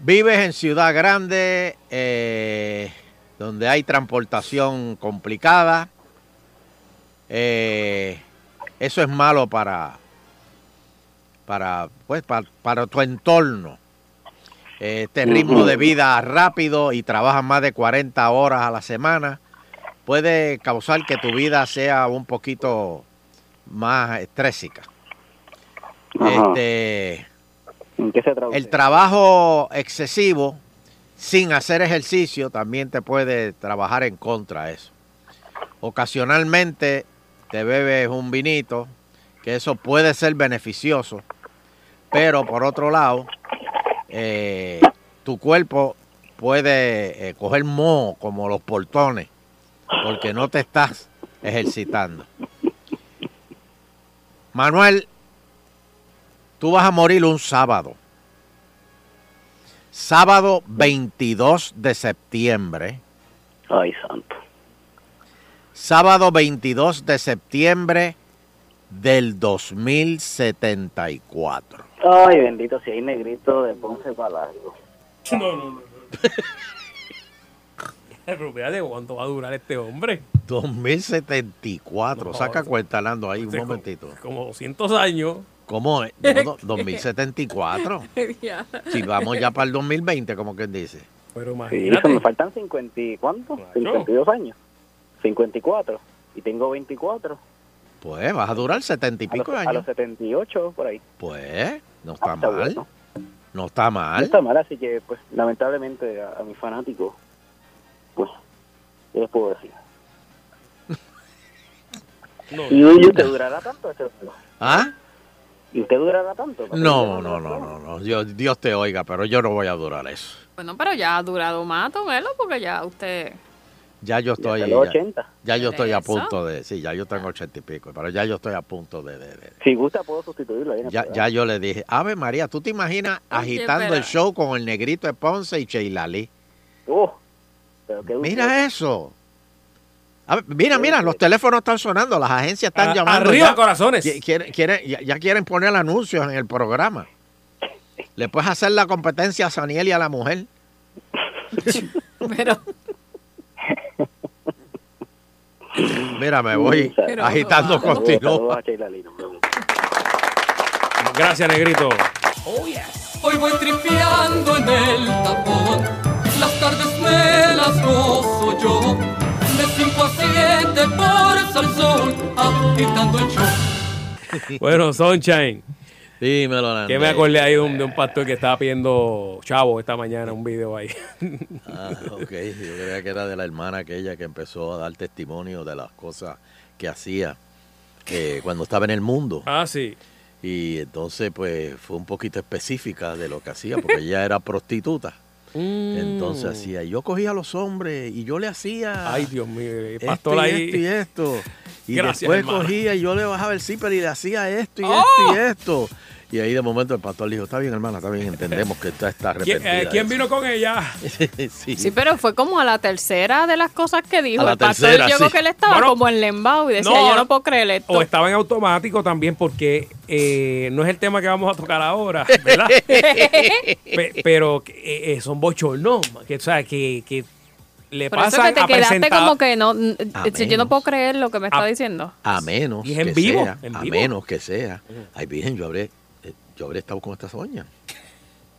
Vives en ciudad grande, eh, donde hay transportación complicada. Eh, eso es malo para, para, pues, para, para tu entorno. Eh, Este ritmo de vida rápido y trabajas más de 40 horas a la semana puede causar que tu vida sea un poquito más estrésica. Ajá. Este, ¿En qué se traduce? el trabajo excesivo sin hacer ejercicio también te puede trabajar en contra de eso. Ocasionalmente te bebes un vinito, que eso puede ser beneficioso, pero por otro lado, eh, tu cuerpo puede eh, coger moho como los portones, porque no te estás ejercitando. Manuel, tú vas a morir un sábado. Sábado 22 de septiembre. Ay, santo. Sábado 22 de septiembre del 2074. Ay, bendito, si hay negrito de Ponce para largo. No, no, no. Fíjate cuánto va a durar este hombre. 2074. No, Saca cuenta, Nando, ahí un Sí, como- momentito. Como 200 años. ¿Cómo es? No, no, 2074. Ya. Si vamos ya para el 2020, como quien dice. Pero Sí, imagínate. me faltan 50 y ¿cuánto? 52 años. 54. Y tengo 24. Pues vas a durar 70 y A los, pico de a años. los 78 por ahí. Pues no está Ah, está mal. bueno. No está No mal. está mal, así que pues lamentablemente a, a mis fanáticos, pues, ¿qué les puedo decir? ¿Y usted durará tanto este? ¿Ah? ¿Y usted durará tanto? No, no, no, no, no. Dios, Dios te oiga, pero yo no voy a durar eso. Bueno, pero ya ha durado más, Tomelo, porque ya usted... Ya yo estoy. los ya- 80. Ya, yo estoy a punto de. Sí, ya yo tengo ochenta y pico, pero ya yo estoy a punto de. de- de- Si gusta, puedo sustituirlo ahí en el ya, ya yo le dije, Ave María, ¿tú te imaginas agitando el show con el negrito de Ponce y Sheila Lee? Oh, pero qué Mira eso. A ver, mira, mira, los teléfonos están sonando, las agencias están A- llamando. arriba, ya. corazones. Qui- quieren- quieren- ya, ya quieren poner anuncios en el programa. Le puedes hacer la competencia a Saniel y a la mujer. Pero, Mira, me voy Pero- agitando vemos. Gracias, Negrito. Hoy voy tripeando en el tapón, las tardes me las gozo yo, de 5 a 7 por Salsón, agitando el show. Bueno, Sunshine. Dímelo, Que me acordé ahí de un, de un pastor que estaba pidiendo chavo esta mañana, un video ahí. Ah, ok. Yo creía que era de la hermana aquella que empezó a dar testimonio de las cosas que hacía eh, cuando estaba en el mundo. ah, sí. Y entonces, pues, fue un poquito específica de lo que hacía, porque ella era prostituta. Entonces hacía, yo cogía a los hombres y yo le hacía Ay, Dios mío. Esto pastor y ahí. esto y esto. Y Gracias, después cogía y yo le bajaba el zipper y le hacía esto y ¡Oh! esto y esto. Y ahí de momento el pastor le dijo, está bien, hermana, está bien, entendemos que usted está ¿Quién, arrepentida. eh, ¿quién vino con ella? eso". sí. sí, pero fue como a la tercera de las cosas que dijo. A la El pastor tercera, llegó sí. que él estaba Bueno, como en lembao y decía, no, yo no puedo creer esto. O estaba en automático también porque eh, no es el tema que vamos a tocar ahora, ¿verdad? Pe- pero eh, eh, son bochornos, que, o sea, que, que le Por eso pasan que te a quedaste presentar- como que no, si yo no puedo creer lo que me está A- diciendo. A menos Y es en que vivo, sea, en a vivo. menos que sea. Ay, Virgen, yo habré, eh, yo habré estado con esta soña.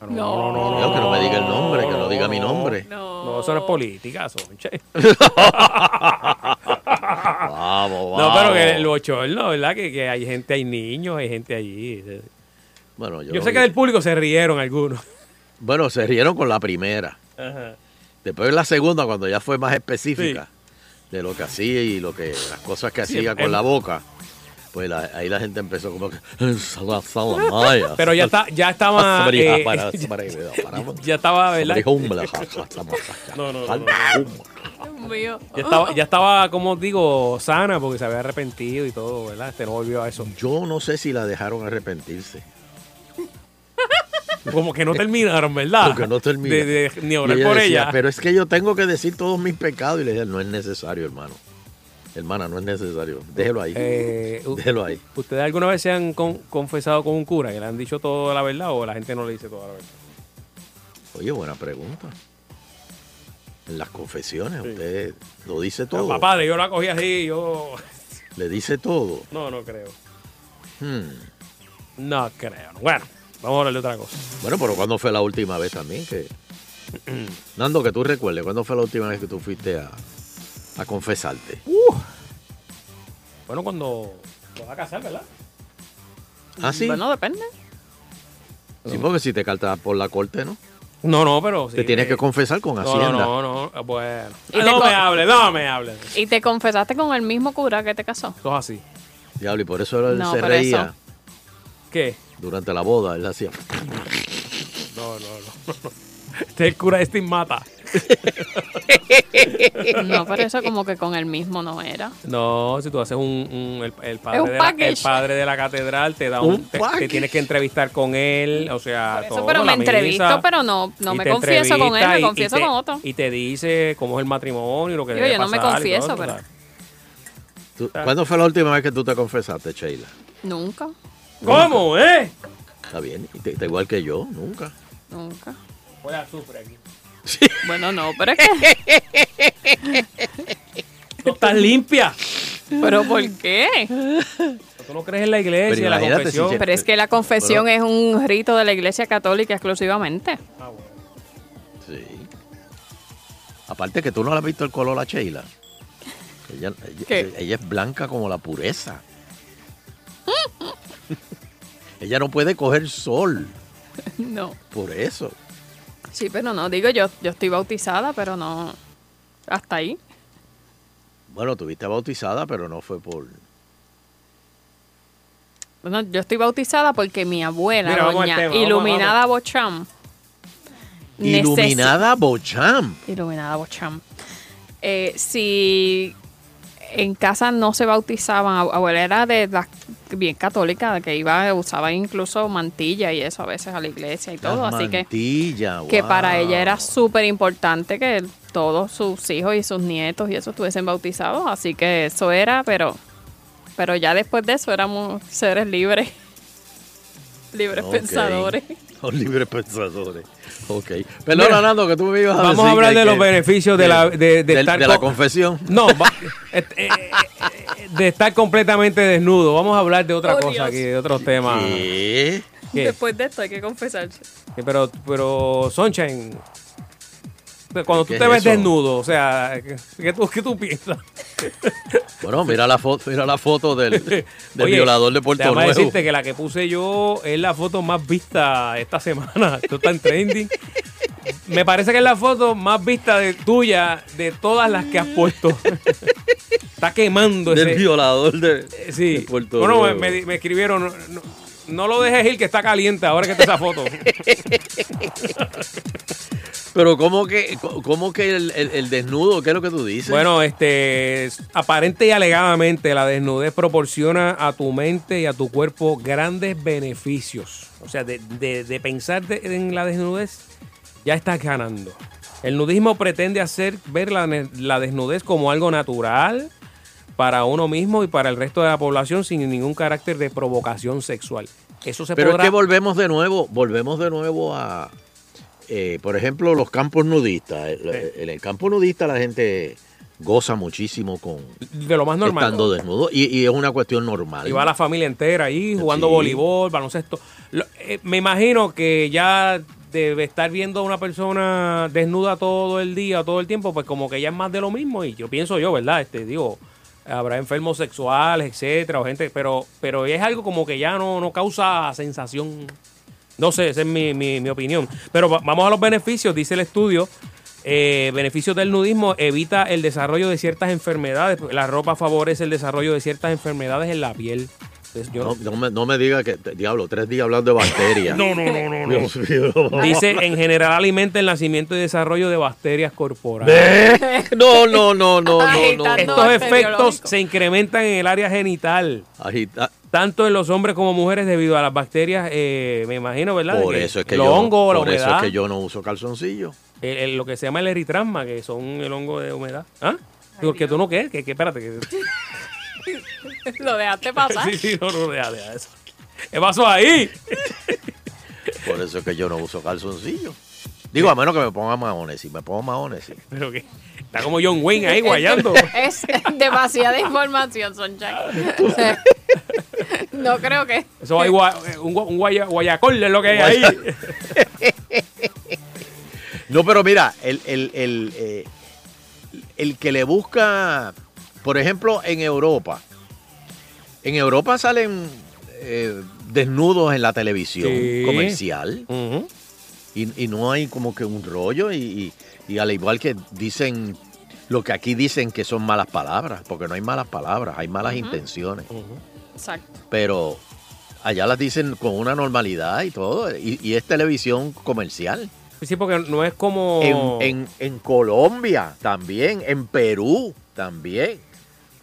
No, no, no, Creo que no me diga el nombre, que no diga mi no. nombre. No, eso no es política, Sonche. Vamos, vamos. No, pero que el bochorno, ¿verdad? Que, que hay gente, hay niños, hay gente allí. Bueno, yo, Yo sé que del público se rieron algunos. Bueno, se rieron con la primera. Ajá. Después la segunda, cuando ya fue más específica de lo que hacía y lo que las cosas que Sí, hacía con la boca, pues la- ahí la gente empezó como que "Sala- salamaya". Pero ya está, ya estaba. eh, ya, estaba, ¿verdad? No, no. Ya estaba, ya estaba, como digo, sana porque se había arrepentido y todo, ¿verdad? Este no volvió a eso. Yo no sé si la dejaron arrepentirse. Como que no terminaron, ¿verdad? Porque no termina. De, de- ni orar ella por decía, ella. Pero es que yo tengo que decir todos mis pecados. Y le dije, no es necesario, hermano. Hermana, no es necesario. Déjelo ahí. Eh, Déjelo ahí. ¿Ustedes alguna vez se han con- confesado con un cura que le han dicho toda la verdad o la gente no le dice toda la verdad? Oye, buena pregunta. En las confesiones, usted lo dice todo. Pero, Papá, yo la cogí así, yo... Le dice todo. No, no creo. Hmm. No creo. Bueno, vamos a hablar de otra cosa. Bueno, pero ¿cuándo fue la última vez también que... Nando, que tú recuerdes, ¿cuándo fue la última vez que tú fuiste a, a confesarte? Bueno, cuando te vas a casar, ¿verdad? ¿Ah, sí? Bueno, depende. Sí, porque si te cartas por la corte, ¿no? No, no, pero... te tienes que confesar con No, Hacienda. no, no, no, bueno. No me hables, no me hables. ¿Y te confesaste con el mismo cura que te casó? Todo así. Diablo, y por eso él No, se reía eso- ¿Qué? durante la boda. Él hacía... No, no, no. no. Este es el cura este mata. No, pero eso como que con el mismo no era. No, si tú haces un, un- el, el padre Es un de la, el padre de la catedral te da un, Un te, tienes que entrevistar con él, o sea, Eso, todo, pero me entrevisto, misa, pero no, no me confieso con él, me y- y confieso te- con otro. Y te dice cómo es el matrimonio y lo que Digo, debe yo no me todo confieso, eso, pero- ¿sabes? ¿Tú- ¿Cuándo fue la última vez que tú te confesaste, Sheila? Nunca, ¿Cómo, eh? Está bien, te- igual que yo, nunca. nunca. Voy a Bueno, no, pero es que... No estás limpia. ¿Pero por qué? Tú no crees en la iglesia, Pero en la confesión. si- Pero es que la confesión es un rito de la iglesia católica exclusivamente. Sí. Aparte que tú no le has visto el color a Sheila. Ella, ella- ¿Qué? ella es blanca como la pureza. ella no puede coger sol, No. por eso. Sí, pero no, digo yo, yo estoy bautizada, pero no... Hasta ahí. Bueno, tuviste bautizada, pero no fue por... Bueno, yo estoy bautizada porque mi abuela, Mira, doña tema, vamos, Iluminada Bocham, Iluminada Bocham. Iluminada Bocham, eh, si en casa no se bautizaban, ab- abuela era de las bien católica, que iba, usaba incluso mantilla y eso a veces a la iglesia y todo, Las así que que para ella era súper importante que todos sus hijos y sus nietos y eso estuviesen bautizados, así que eso era, pero pero ya después de eso éramos seres libres, libres pensadores. Son libres pensadores. Ok. Perdona, Nando, que tú me ibas a Vamos decir a hablar que- de los que- beneficios de, la, de, de de- estar de la co- confesión. No, va- eh, eh, eh, de estar completamente desnudo. Vamos a hablar de otra Oh, cosa Dios. aquí, de otros temas. ¿Qué? ¿Qué? Después de esto hay que confesarse. Pero, pero, Sunshine, cuando tú ¿Qué te es ves eso? desnudo, o sea, ¿qué, tú, qué tú piensas? Bueno, mira la foto, mira la foto del, del Oye, violador de Puerto Nuevo. decirte que la que puse yo es la foto más vista esta semana. Esto está en trending. Me parece que es la foto más vista de tuya de todas las que has puesto. está quemando Del ese. violador de, Sí. de Puerto bueno, me, Nuevo. me- me escribieron. No, no- no lo dejes ir que está caliente ahora que está esa foto. Pero ¿cómo que, cómo que el, el- el desnudo? ¿Qué es lo que tú dices? Bueno, este, aparente y alegadamente la desnudez proporciona a tu mente y a tu cuerpo grandes beneficios. O sea, de, de- de pensar de- en la desnudez, ya estás ganando. El nudismo pretende hacer ver la, la desnudez como algo natural para uno mismo y para el resto de la población sin ningún carácter de provocación sexual. Eso se Pero podrá... es que volvemos de nuevo, volvemos de nuevo a, eh, por ejemplo, los campos nudistas. El- En el campo nudista la gente goza muchísimo con de lo más normal. estando desnudo y, y es una cuestión normal. Y va la familia entera ahí jugando Sí. voleibol, baloncesto. Lo- eh, me imagino que ya debe estar viendo a una persona desnuda todo el día, todo el tiempo, pues como que ya es más de lo mismo. Y yo pienso yo, ¿verdad? Este, digo, habrá enfermos sexuales, etcétera, o gente, pero, pero es algo como que ya no, no causa sensación. No sé, esa es mi, mi- mi opinión. Pero va- vamos a los beneficios, dice el estudio. Eh, beneficios del nudismo evita el desarrollo de ciertas enfermedades. La ropa favorece el desarrollo de ciertas enfermedades en la piel. Yo No, no me, no me diga que, diablo, tres días hablando de bacterias. No, no, no, no, no. Dios mío. Dice, en general alimenta el nacimiento y desarrollo de bacterias corporales. No, no, no, no, no, no. Estos efectos se incrementan en el área genital. Agita- Tanto en los hombres como mujeres debido a las bacterias, eh, me imagino, ¿verdad? Por eso es que los yo, hongos, la por eso es humedad, que yo no uso calzoncillo. el- el- lo que se llama el eritrasma, que son el hongo de humedad. ¿Ah? Porque tú no qué, que, que espérate. Que... Lo dejaste pasar. sí, sí, no, no, deja, deja eso. ¿Qué pasó ahí? Por eso es que yo no uso calzoncillo. Digo, a menos que me ponga maones. Si me pongo maones, sí. Pero que está como John Wayne ahí guayando. Es demasiada información, Sunshine. no creo que. Eso hay gua- un, un guaya- guayacol es lo que hay ahí. No, pero mira, el, el, el, eh, el que le busca, por ejemplo, en Europa, en Europa salen eh, desnudos en la televisión Sí. comercial y, y no hay como que un rollo y, y- y al igual que dicen lo que aquí dicen que son malas palabras, porque no hay malas palabras, hay malas intenciones, Exacto. pero allá las dicen con una normalidad y todo, y, y es televisión comercial. Sí, porque no es como. En, en- en Colombia también, en Perú también.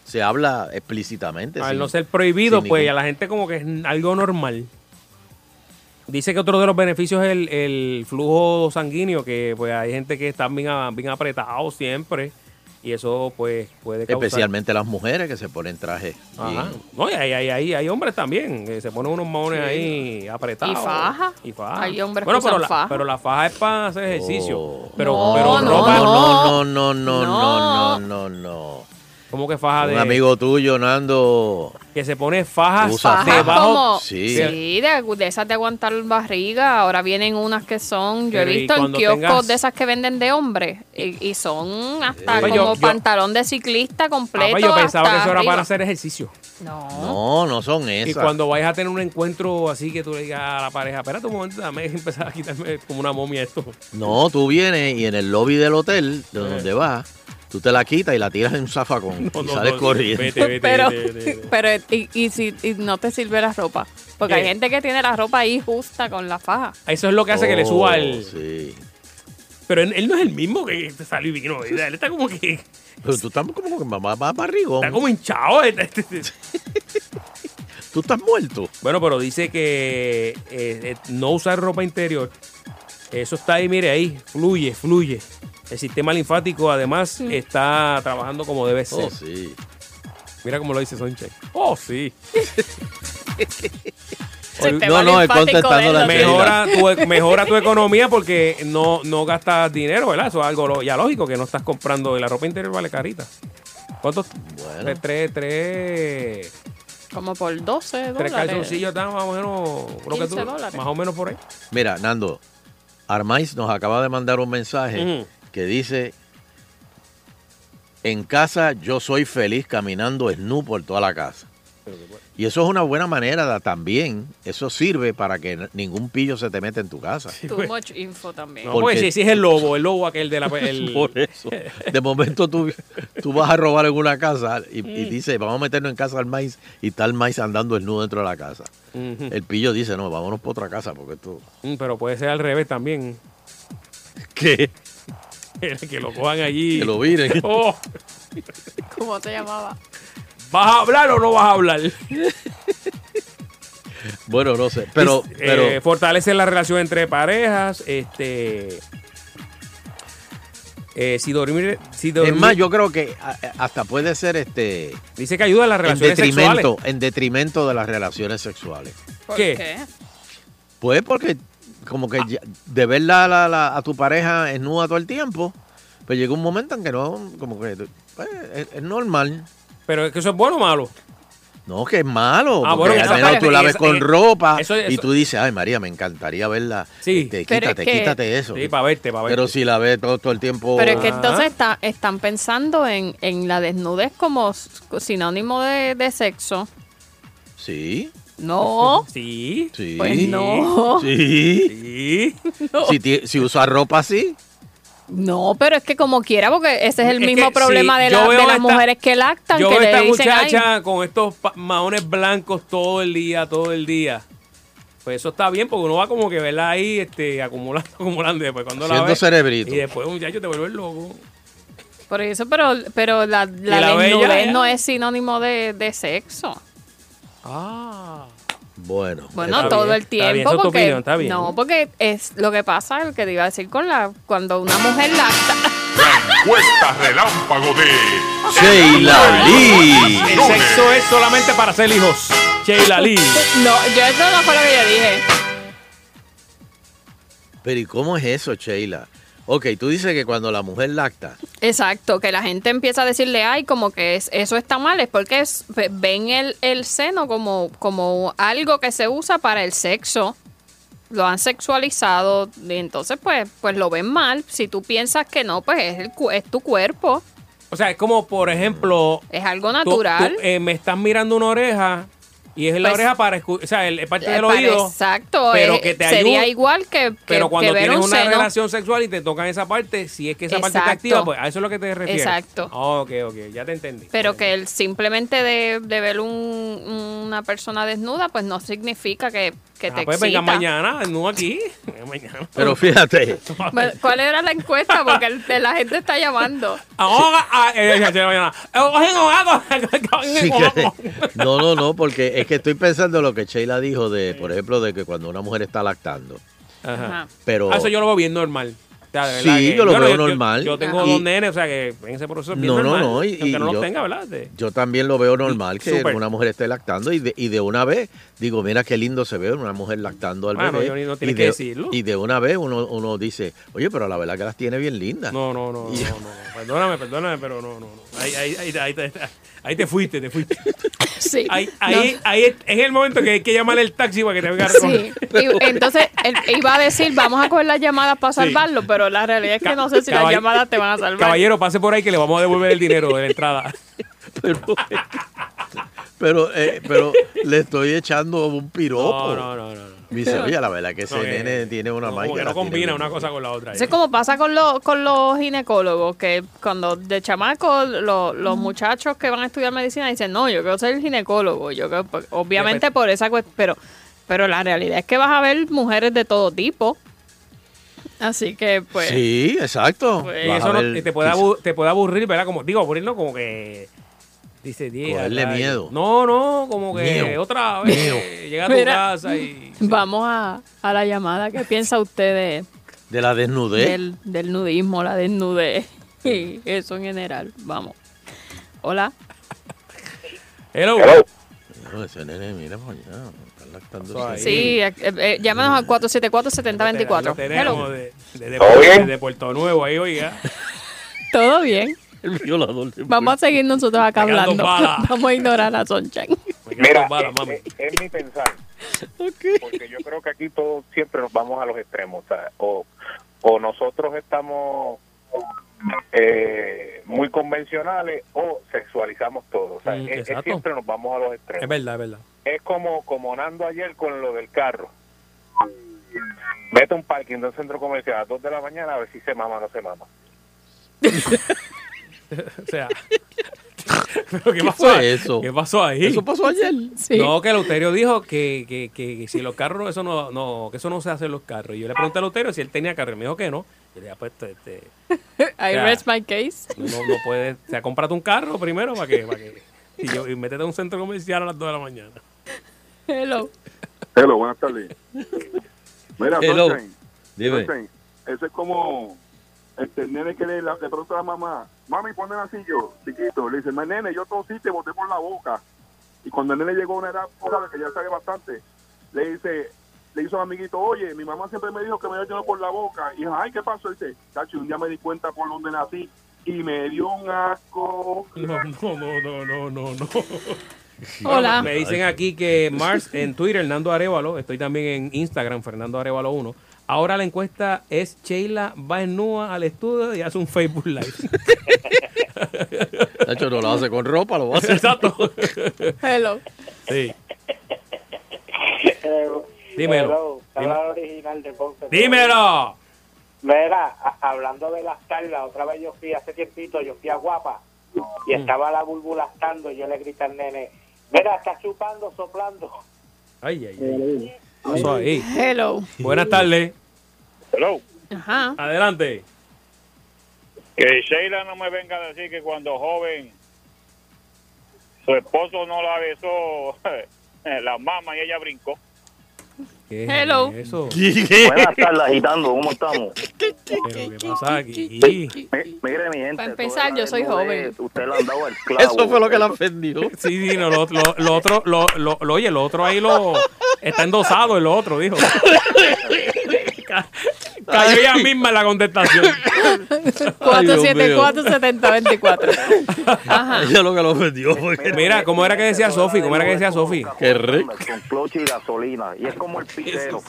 Se habla explícitamente. Al sin- no ser prohibido, pues ningún- a la gente como que es algo normal. Dice que otro de los beneficios es el, el flujo sanguíneo, que pues hay gente que está bien, bien apretado siempre. Y eso pues puede causar... Especialmente las mujeres que se ponen trajes. Ajá. No, y hay, hay, hay, hay hombres también, que se ponen unos maones Sí. ahí apretados. Y faja. Y faja. Hay hombres bueno, que pero la, faja. pero la faja es para hacer ejercicio. Pero, No, pero no, ropa... No, no, no, no, no, no, no, no. ¿Cómo que faja Un de...? amigo tuyo, Nando. Que se pone fajas Usa Fajas debajo... como, Sí. sí, de, de esas de aguantar barriga. Ahora vienen unas que son, yo he visto en kioscos tengas- de esas que venden de hombres. Y, y son hasta Eh. como Yo- yo- pantalón de ciclista Ah, completo. pues yo pensaba hasta que eso era para hacer ejercicio. No. No, no son esas. Y cuando vayas a tener un encuentro así que tú le digas a la pareja, espérate un momento, dame empezar a quitarme como una momia esto. No, tú vienes y en el lobby del hotel, de donde vas, tú te la quitas y la tiras en un zafacón No, y no, sales no, corriendo. vete, vete, pero, vete, vete, vete. pero y, y si y no te sirve la ropa. Porque hay gente que tiene la ropa ahí justa con la faja. Eso es lo que hace que le suba Oh, el... Sí. Pero él, él no es el mismo que salió y vino. ¿verdad? Él está como que. Pero tú estás como que más, más barrigón. Está como hinchado. este- Tú estás muerto. Bueno, pero dice que eh, eh, no usar ropa interior. Eso está ahí, mire, ahí. Fluye, fluye. El sistema linfático, además, está trabajando como debe ser. Oh, sí. Mira cómo lo dice Sonche. Oh, sí. No, no, él contestando la mejora tu, mejora tu economía porque no, no gastas dinero, ¿verdad? Eso es algo ya lógico, que no estás comprando. La ropa interior vale carita. ¿Cuántos? Tres, tres, tres, Como por 12 tres dólares. calzoncillos están más o menos, creo que 15 tú, dólares. más o menos por ahí. Mira, Nando, Armais nos acaba de mandar un mensaje Ujú. Que dice: En casa yo soy feliz caminando snu por toda la casa. Y eso es una buena manera de- también. Eso sirve para que ningún pillo se te meta en tu casa. Too much info también. No, pues si, si es el lobo, el lobo aquel de la... El, Por eso. De momento tú, tú vas a robar en una casa y, y Mm. dice, vamos a meternos en casa al maíz y está el maíz andando desnudo dentro de la casa. El pillo dice, no, vámonos por otra casa porque esto... Mm, Pero puede ser al revés también. ¿Qué? Que lo cojan allí. Que lo viren. Oh, ¿Cómo te llamaba? ¿Vas a hablar o no vas a hablar? Bueno, no sé, pero... Eh, fortalecer la relación entre parejas. Este. eh, si dormir. Si dormir es más, yo creo que hasta puede ser este... Dice que ayuda a las En relaciones detrimento, sexuales. en detrimento de las relaciones sexuales. ¿Por ¿Qué? qué? Pues porque como que ya- de ver la- la- la- a tu pareja desnuda todo el tiempo, pues llega un momento en que no, como que pues, es, es normal. Pero es que eso es bueno o malo. No, que es malo. Ah, porque bueno, al menos tú la ves eso- con eh, ropa eso- y tú dices, ay María, me encantaría verla. Sí. Este, quítate, es que- quítate eso. Sí, para verte, para verte. Pero si la ves todo, todo el tiempo... Pero es que entonces está, están pensando en, en la desnudez como sinónimo de, de sexo. Sí, No. Sí. sí. Pues no. Sí. Sí. No. Si, ti- si usa ropa así. No, pero es que como quiera, porque ese es el Es mismo que problema sí, de, yo la- veo de las esta- mujeres que lactan, Yo que veo le esta dicen, "Ay, muchacha con estos pa- maones blancos todo el día, todo el día. Pues eso está bien porque uno va como que verla ahí este, acumulando, acumulando. Y después cuando la Siendo ves, cerebrito. Y después, muchacho, te vuelves loco. Por eso, pero, pero la, la, la bella desnudez es- no es sinónimo de, de sexo. Ah. Bueno. Bueno, Está todo bien, el está bien, tiempo, esa es tu porque opinión, está bien. no, porque es lo que pasa, el que te iba a decir con la cuando una mujer lacta. Encuesta relámpago de Sheila Lee. El sexo es solamente para hacer hijos. Sheila Lee. No, yo eso no fue lo que yo dije. Pero ¿y cómo es eso, Sheila? Ok, tú dices que cuando la mujer lacta, Exacto, que la gente empieza a decirle, ay, como que es, eso está mal, es porque es- ve- ven el, el seno como, como algo que se usa para el sexo. Lo han sexualizado, y entonces pues, pues lo ven mal. Si tú piensas que no, pues es, el, cu- es tu cuerpo, O sea, es como, por ejemplo, es algo tú- natural. tú, eh, me estás mirando una oreja y es la Pues, oreja para escuchar, o sea, el, el parte Eh, del oído. Exacto, pero eh, que te sería ayuda- igual que, que, Pero cuando que ver tienes un una seno. relación sexual y te tocan esa parte, si es que esa parte está Exacto. activa, pues a eso es lo que te refieres. Exacto. Ah, ok, ok, ya te entendí. Pero que el simplemente de, de ver un- una persona desnuda, pues no significa que, que Ah, te pues venga excita. mañana, no aquí. Venga mañana. pero fíjate, ¿Cuál era la encuesta? Porque el- la gente está llamando. Ahora, ah, eh, eh, Sí no, no, no, porque es que estoy pensando lo que Sheila dijo de, por ejemplo, de que cuando una mujer está lactando, Ajá. Pero Ah, eso yo lo veo bien normal. O sea, de verdad Sí, que- yo lo veo normal. Yo, tengo Y- dos nenes, o sea que en ese proceso es bien No, no, normal. no, y- aunque y no los yo- tenga, ¿verdad? De- yo también lo veo normal que una mujer esté lactando y de, y de una vez digo, mira qué lindo se ve una mujer lactando al Bueno, bebé. yo ni- no y, que de, decirlo. y de una vez uno, uno dice, oye, pero la verdad que las tiene bien lindas. No, no, no, no, Y- no, no. Perdóname, perdóname, pero no, no, no. Ahí, ahí, ahí, ahí, te- ahí te fuiste, te fuiste. Sí. Ahí, ahí, ahí es es el momento que hay que llamar el taxi para que te venga a recoger. Sí. Y entonces él iba a decir, vamos a coger las llamadas para Sí. salvarlo, pero la realidad es que no sé si las llamadas te van a salvar. Caballero, pase por ahí que le vamos a devolver el dinero de la entrada. Pero, pero, eh, pero le estoy echando un piropo. No, no, no, no. no. Oye, la verdad que ese No, que- nene tiene una No, magia. como que no combina una cosa con la otra. Eso es como pasa con, los con los ginecólogos, que cuando de chamaco lo- los muchachos que van a estudiar medicina dicen, no, yo quiero ser ginecólogo. Yo creo, pues, obviamente por esa cuestión, pero, pero la realidad es que vas a ver mujeres de todo tipo. Así que, pues. Sí, exacto. Pues eso no- te, puede te puede aburrir, ¿verdad? Como, digo, aburrirlo como que. Dice, "Diez, Cogerle rayos". miedo. No, no, como que Miedo. otra vez. Miedo. Llega a tu Mira, casa y. Vamos a, a la llamada. ¿Qué piensa usted de, De la desnudez. del, del nudismo, la desnudez y eso en general? Vamos. Hola. Hello. No, ese nene, mira ese Sí, eh, eh, llámanos al 474-7024. Lo tenemos Hello. de, de, de- ¿Todo bien? de Puerto Nuevo ahí, oiga. ¿Todo bien? El violador. Vamos a seguir nosotros acá hablando. Vamos a ignorar a Sunshine. Mira, bala, mami. es- es mi pensar. Porque yo creo que aquí todos siempre nos vamos a los extremos. O, o, o nosotros estamos eh, muy convencionales o sexualizamos todo. Mm, es- es siempre nos vamos a los extremos. Es verdad, es verdad. Es como, como Nando ayer con lo del carro. Vete a un parking de un centro comercial a las 2 de la mañana a ver si se mama o no se mama. O sea. ¿Pero qué, ¿Qué pasó fue ahí? eso? ¿Qué pasó ahí? Eso pasó ayer. No, que Eleuterio dijo que, que, que, que si los carros, eso no, no, que eso no se hace en los carros. Y yo le pregunté a Eleuterio si él tenía carro. Y me dijo que no. Y le dije, pues, este, I Ya. rest my case. no, no puedes. O sea, cómprate un carro primero para que. Para que y, yo, y métete a un centro comercial a las 2 de la mañana. Hello. Hello, buenas tardes. Mira, Hello. Sunshine, Dime. Sunshine, eso es como este el nene que le, la- le pregunta a la mamá, mami, ponme así yo, chiquito. Le dice, "Ma, nene, yo tosí, te boté por la boca. Y cuando el nene llegó a una edad, que ya sabe bastante, le dice, le hizo a un amiguito, oye, mi mamá siempre me dijo que me había llevado por la boca. Y dijo, ay, ¿qué pasó? dice, Tacho, un día me di cuenta por donde nací y me dio un asco. No, no, no, no, no, no, no. Hola. Me dicen aquí que Mars en Twitter, Hernando Arevalo, estoy también en Instagram, Fernando Arevalo 1. Ahora la encuesta es Sheila va en nua al estudio y hace un Facebook Live. De hecho, no lo hace con ropa, lo va a hacer. Exacto. Hello. Sí. Hello, Dímelo. el original de Ponce. Dímelo. Mira, hablando de las tarlas, otra vez yo fui hace tiempito, yo fui a Guapa y Mm. estaba la bulbulastando y yo le grité al nene, mira, está chupando, soplando. Ay, ay, ay. Pasó ahí. Hello. Buenas tardes. Hello. Ajá. Adelante. Que Sheila no me venga a decir que cuando joven su esposo no la besó la mama y ella brincó. ¿Qué es Hello. Eso. Buenas tardes, agitando, ¿cómo estamos? ¿Pero qué pasa aquí? Mi- Mire, mi gente. Para empezar, de yo soy joven. Usted le han dado el clavo. Eso fue lo que la ofendió. Sí, sí, no, lo, lo- lo otro, lo, lo, lo- oye, lo otro ahí lo está endosado el otro, dijo. Ca- Cayó ella misma en la contestación. 474-7024. Ajá. Ella lo que lo ofendió fue que- Mira, ¿cómo era que decía Sofi? ¿Cómo era que decía Sofi? Qué rico. Con cloche y gasolina. Y es como el pizzero.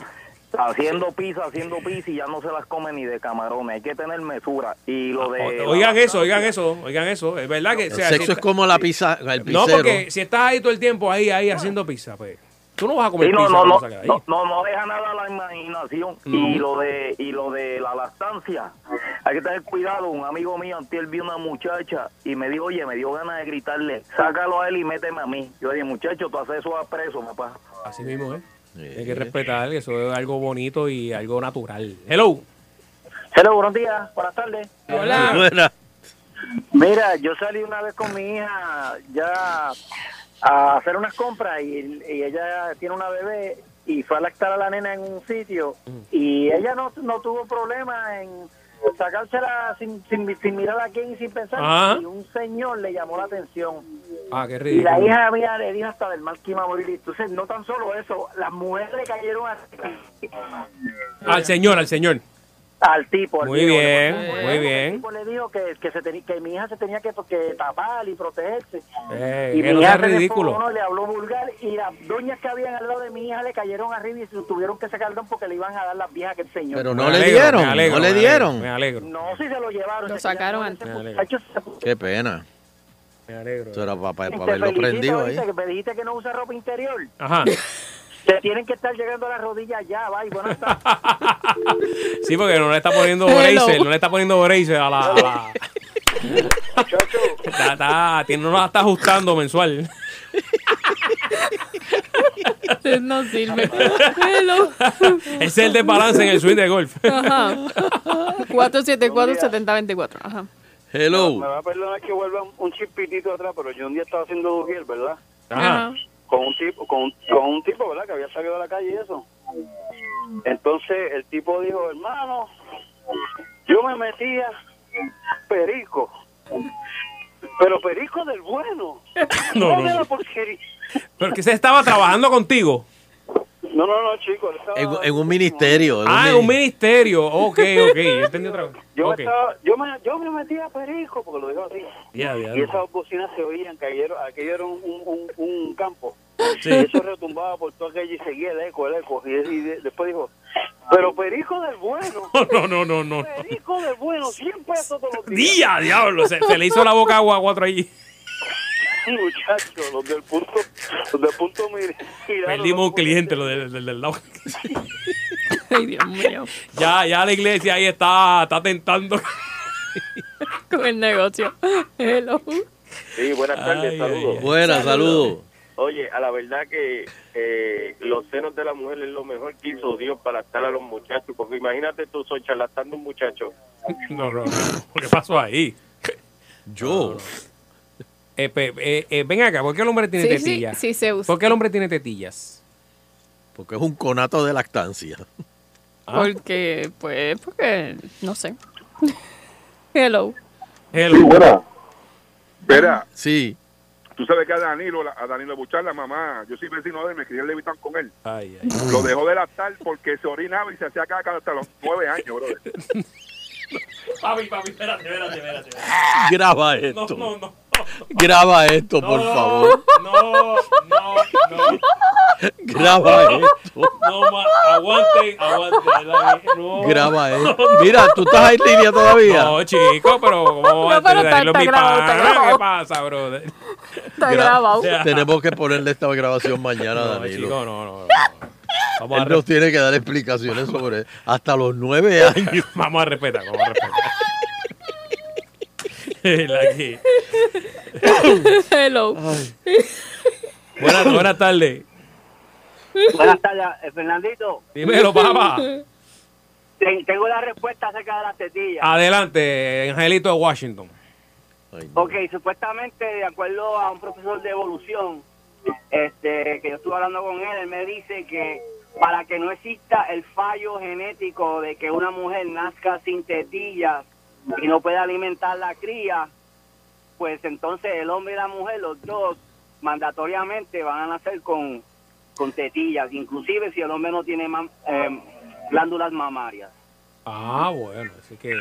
Haciendo pizza, haciendo pizza y ya no se las come ni de camarones. Hay que tener mesura. Y lo de. Oigan eso, oigan eso, oigan eso. Es verdad que. El o sea, sexo si es está- como la pizza, el No, porque si estás ahí todo el tiempo ahí, ahí haciendo pizza, pues. Tú no vas a comer Sí, no, pizza no, no, ahí. no, no, no deja nada a la imaginación. Y lo de y lo de la lactancia, hay que tener cuidado. Un amigo mío antier vio una muchacha y me dijo, oye, me dio ganas de gritarle, sácalo a él y méteme a mí. Yo dije, muchacho, tú haces eso a preso, papá. Así mismo, ¿eh? Hay que respetar que eso es algo bonito y algo natural. Hello. Hello, buenos días, buenas tardes. Hola. Buena. Mira, yo salí una vez con mi hija ya a hacer unas compras y, y ella tiene una bebé y fue a lactar a la nena en un sitio y ella no, no tuvo problema en sacársela sin, sin, sin mirar a quién y sin pensar. Y un señor le llamó la atención. Ah, qué y ridículo. la hija mía le dijo hasta del mal que iba a morir. Entonces no tan solo eso las mujeres le cayeron a- Al señor, al señor. Al tipo al Muy bien, Le- muy el bien. tipo le dijo que, que, se teni- que mi hija se tenía que, que tapar y protegerse Eh, y que no mi hija sea ridículo. desfogonó, le habló vulgar y las doñas que habían al lado de mi hija le cayeron arriba y se tuvieron que sacar porque le iban a dar las viejas que el señor. Pero Me no le alegro, dieron, me alegro, no le me dieron. alegro, Me alegro. No, si se lo llevaron. Lo se sacaron antes. Qué pena. Me alegro. Eso era para, para, te verlo felicito prendido ahí. que me dijiste que no usa ropa interior. Ajá. Se tienen que estar llegando a las rodillas ya, bye, buenas tardes. Sí, porque no le está poniendo Hello. bracer, no le está poniendo bracer a la... a la- Está, está, tiene- no la está ajustando mensual. no sirve. Hello. Es el desbalance en el swing de golf. Ajá. 474-7024. Ajá. Me va a perdonar que vuelva un, chispitito atrás, pero yo un día estaba haciendo Dugiel, ¿verdad? Ajá. Con un tipo, con, un- con un tipo, ¿verdad? Que había salido a la calle y eso. Entonces el tipo dijo, hermano, yo me metía perico. Pero perico del bueno. No, no, de no. la porquería. Pero que se estaba trabajando contigo. No, no, no, chicos. En, en un ministerio. en un Ah, en mini- un ministerio. Ok, ok. Entendí otra vez. Yo, me Ok. estaba, yo, me, yo me metía perico, porque lo dijo así. Ya, ya, y esas bocinas se oían, que aquello, aquello era un, un, un, un campo. Sí. Y eso retumbaba por todo aquello y seguía el eco, el eco. Y, y de- después dijo, pero perico del bueno. No, no, no, no. no. Perico del bueno, 100 pesos todos los días. Día, diablo. Se, se le hizo la boca agua a cuatro allí. Muchachos, los del punto, los del punto Perdimos un cliente, lo del, del, del lado. Ay, Dios mío. Ya, ya la iglesia ahí está, está tentando. Con el negocio. Hello. Sí, buenas tardes, saludos. Buenas, saludos. Oye, a la verdad que eh, los senos de la mujer es lo mejor que hizo Dios para estar a los muchachos, porque imagínate tú, soy charlatando un muchacho. No, no, no. ¿Qué pasó ahí? Yo. Eh, pe- eh, eh, ven acá, ¿por qué el hombre tiene Sí, sí, tetillas? sí se usa. ¿Por qué el hombre tiene tetillas? Porque es un conato de lactancia. Ah. Porque, pues, porque, no sé. Hello. Sí, buena. Espera, Sí. tú sabes que a Danilo, a Danilo Buchar, la mamá, yo soy vecino de él, me crié en Levitán con él. Ay, ay. Lo dejó de lactar porque se orinaba y se hacía caca hasta los nueve años, brother. Papi, papi, espérate, espérate, espérate. Graba esto. No, no, no. Graba esto, por favor. No, no, no. Graba esto. No, ma, aguante, aguante. No. Graba esto. Mira, tú estás en línea todavía. No, chico, pero ¿cómo va a No, pero está- tenerlo está mi grabado, está grabado. ¿Qué pasa, brother? Está Gra- grabado. Tenemos que ponerle esta grabación mañana, No, Danilo. chico, no, no. no. Vamos a, Él nos tiene que dar explicaciones sobre hasta los nueve años. vamos a respetar, vamos a respetar. La que- Hello. Buenas, buenas tardes. Buenas tardes, eh, Fernandito. Dímelo, papá. Ten- Tengo la respuesta acerca de las tetillas. Adelante, Angelito de Washington. Ok, supuestamente, de acuerdo a un profesor de evolución, este, que yo estuve hablando con él, él me dice que para que no exista el fallo genético de que una mujer nazca sin tetillas y no pueda alimentar la cría, pues entonces el hombre y la mujer, los dos, mandatoriamente van a nacer con, con tetillas, inclusive si el hombre no tiene mam- eh, glándulas mamarias. Ah, bueno, así que.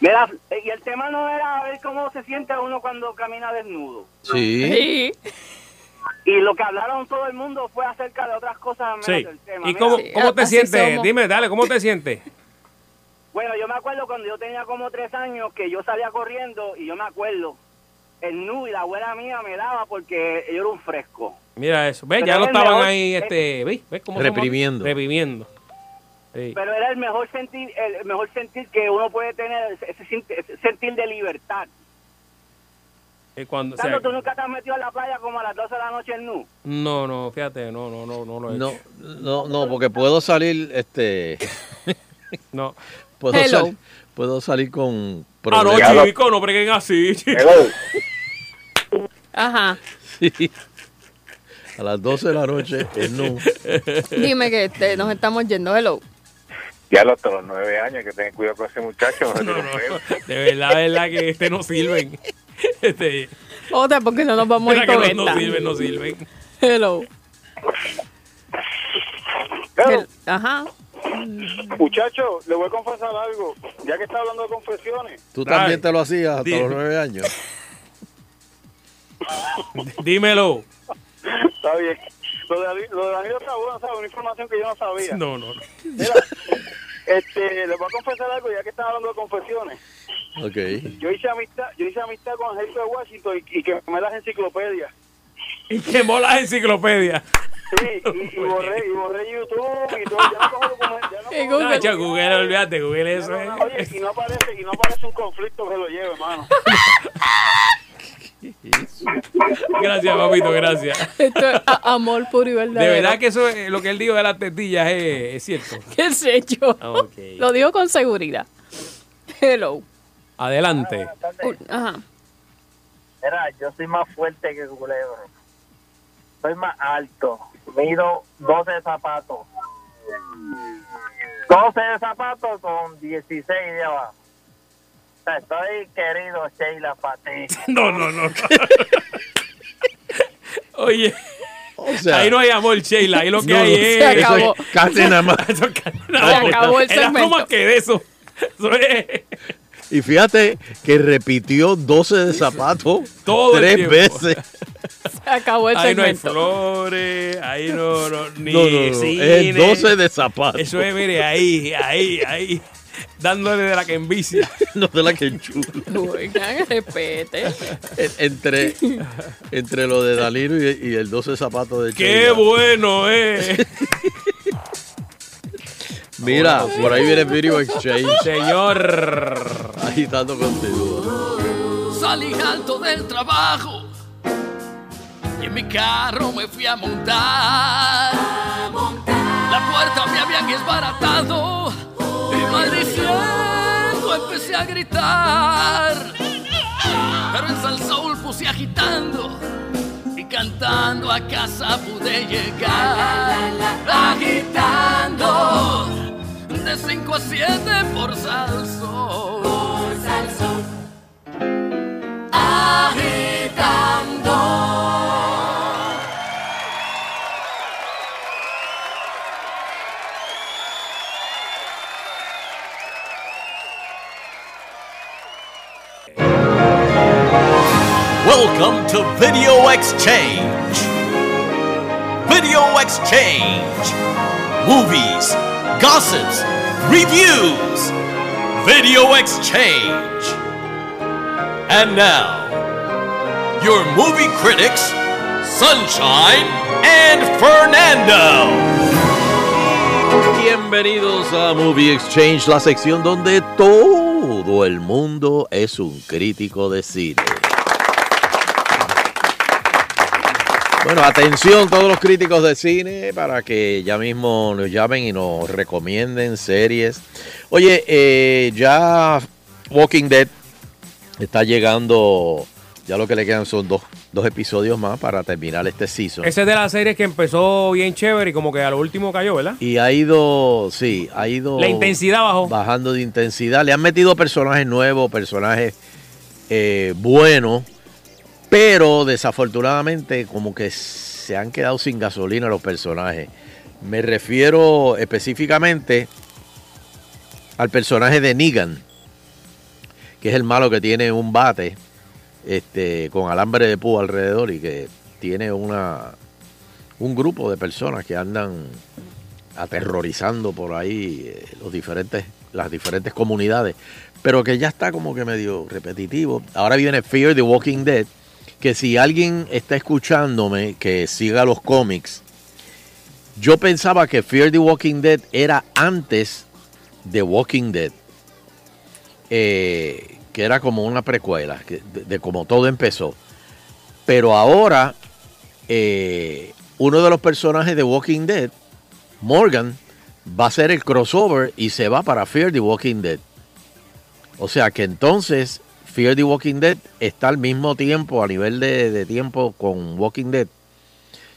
Mira, y el tema no era ver cómo se siente uno cuando camina desnudo. Sí. Y lo que hablaron todo el mundo fue acerca de otras cosas menos Sí. del tema. ¿Y Mira, cómo, cómo te así sientes? somos. Dime, dale, ¿cómo te sientes? Bueno, yo me acuerdo cuando yo tenía como tres años que yo salía corriendo y yo me acuerdo, el nu y la abuela mía me daba porque yo era un fresco. Mira eso. ¿Ves? Pero Ya lo estaban mejor- ahí, este, ¿ves? ¿Ves cómo? Reprimiendo. Reprimiendo. Sí. Pero era el mejor sentir, el mejor sentir que uno puede tener, ese, ese sent- ese sentir de libertad. Eh, cuando, o sea, Tanto tú nunca te has metido a la playa como a las 12 de la noche en nu. no, no, fíjate, no, no, no, no lo he No, hecho. no, no, porque puedo salir, este, No. Puedo, Hello. sal- puedo salir con Ah, no, problemas. chico, no breguen así. chico. Ajá. Sí. A las 12 de la noche, en nu. Dime que este, nos estamos yendo. Hello. Ya los, hasta los nueve años, que tengan cuidado con ese muchacho. no, veo. De verdad, de verdad que este no sirven. Este, Otra porque no nos vamos a ir con que no, no sirven, no sirven. Hello. Hel- Ajá. Muchacho, le voy a confesar algo. Ya que está hablando de confesiones, Tú también te lo hacías hasta Dime. los nueve años. Dímelo. está bien. Lo de, lo de Danilo ¿sabes? Una información que yo no sabía. No, no. Mira, este, le voy a confesar algo ya que están hablando de confesiones. Ok. Yo hice amistad, yo hice amistad con Angelito de Washington y, y quemé las enciclopedias. Y quemó las enciclopedias. Sí, y, y borré, y borré YouTube y todo. Ya no cojo documentos, ya no cojo- Nacho, Google, olvídate, Google eso es. Oye, y no aparece, y no aparece un conflicto que lo lleve, hermano. Gracias, papito, gracias. Esto es amor puro y verdadero. De verdad que eso es, lo que él dijo de las tetillas es, es cierto. ¿Qué sé yo? Ah, ok. Lo digo con seguridad. Hello. Adelante. Ajá. Mira, yo soy más fuerte que Culebro. Soy más alto. Mido 12 zapatos. 12 de zapatos con 16 de abajo. O estoy querido Sheila para ti. No, no, no. Oye. sea- ahí no hay amor, Sheila. Ahí lo que No, hay no, es. se acabó. Eso es casi nada más. Eso es casi Se nada más. acabó el Era segmento. más que de eso. Eso es. Y fíjate que repitió 12 de zapatos Todo tres veces. Se acabó el Ahí no hay flores, ahí no, no ni No, no, no, cine. es 12 de zapatos. Eso es, mire, ahí, ahí, ahí. Dándole de la que envicia. no de la que enchufa. Oigan, respete. En- Entre, entre lo de Danilo y, y el 12 zapatos de ¡Qué bueno, eh! Mira, por ahí viene Video Exchange. Señor. Agitando contigo. Salí alto del trabajo y en mi carro me fui a montar. La puerta me habían desbaratado y maldiciendo empecé a gritar. Pero en Sal Soul puse agitando y cantando a casa pude llegar. Agitando de 5 a 7 por Sal Soul. Agitando. Welcome to Video Exchange. Video Exchange. Movies, gossips, reviews. Video Exchange. And now, your movie critics, Sunshine and Fernando. Bienvenidos a Movie Exchange, la sección donde todo el mundo es un crítico de cine. Bueno, atención todos los críticos de cine para que ya mismo nos llamen y nos recomienden series. Oye, eh, ya Walking Dead está llegando, ya lo que le quedan son dos, dos episodios más para terminar este season. Ese es de las series que empezó bien chévere y como que a lo último cayó, ¿verdad? Y ha ido, sí, ha ido... La intensidad bajó. Bajando de intensidad. Le han metido personajes nuevos, personajes eh, buenos, pero desafortunadamente como que se han quedado sin gasolina los personajes. Me refiero específicamente al personaje de Negan, que es el malo que tiene un bate este, con alambre de púa alrededor y que tiene una, un grupo de personas que andan aterrorizando por ahí eh, los diferentes, las diferentes comunidades, pero que ya está como que medio repetitivo. Ahora viene Fear the Walking Dead, que si alguien está escuchándome que siga los cómics, yo pensaba que Fear the Walking Dead era antes de Walking Dead, eh, que era como una precuela, de, de cómo todo empezó. Pero ahora, eh, uno de los personajes de Walking Dead, Morgan, va a ser el crossover y se va para Fear the Walking Dead. O sea que entonces Fear the Walking Dead está al mismo tiempo, a nivel de, de tiempo con Walking Dead.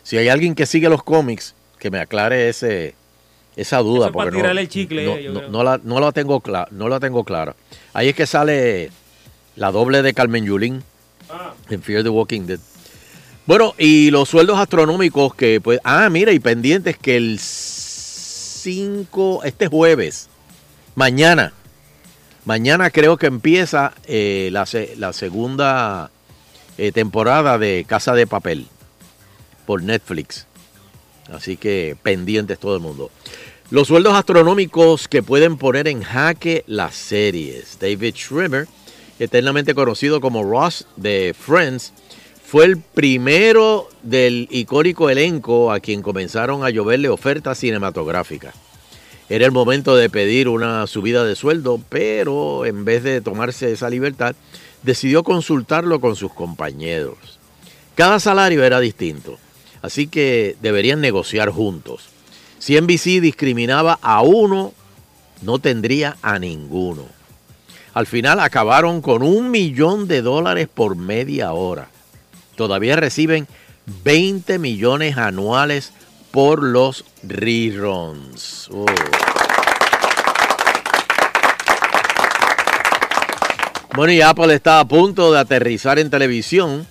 Si hay alguien que sigue los cómics, que me aclare ese, esa duda. Eso es para porque tirarle el chicle, no, eh, no- no la, no la tengo clara, no la tengo clara. Ahí es que sale la doble de Carmen Yulín en Fear the Walking Dead. Bueno, y los sueldos astronómicos que pues, ah, mira, y pendientes que el 5, este jueves, mañana, mañana creo que empieza eh, la, se- la segunda eh, temporada de Casa de Papel por Netflix. Así que pendientes todo el mundo. Los sueldos astronómicos que pueden poner en jaque las series. David Schwimmer, eternamente conocido como Ross de Friends, fue el primero del icónico elenco a quien comenzaron a lloverle ofertas cinematográficas. Era el momento de pedir una subida de sueldo, pero en vez de tomarse esa libertad, decidió consultarlo con sus compañeros. Cada salario era distinto, así que deberían negociar juntos. Si NBC discriminaba a uno, no tendría a ninguno. Al final acabaron con un millón de dólares por media hora. Todavía reciben 20 millones anuales por los reruns. Oh. Bueno, y Apple está a punto de aterrizar en televisión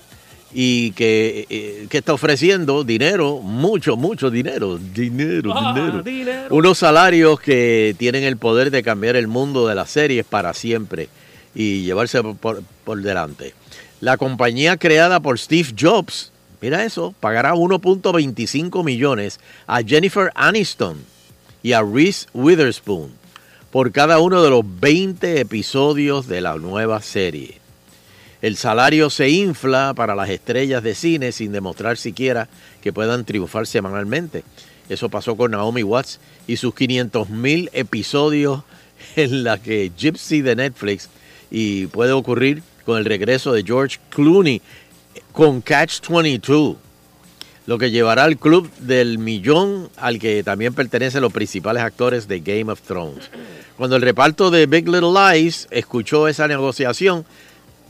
y que, eh, que está ofreciendo dinero, mucho, mucho dinero, dinero, Ah, dinero. Unos salarios que tienen el poder de cambiar el mundo de las series para siempre y llevarse por- por delante. La compañía creada por Steve Jobs, mira eso, pagará 1.25 millones a Jennifer Aniston y a Reese Witherspoon por cada uno de los 20 episodios de la nueva serie. El salario se infla para las estrellas de cine sin demostrar siquiera que puedan triunfar semanalmente. Eso pasó con Naomi Watts y sus 500 mil episodios en la que Gypsy de Netflix y puede ocurrir con el regreso de George Clooney con Catch 22, lo que llevará al club del millón al que también pertenecen los principales actores de Game of Thrones. Cuando el reparto de Big Little Lies escuchó esa negociación,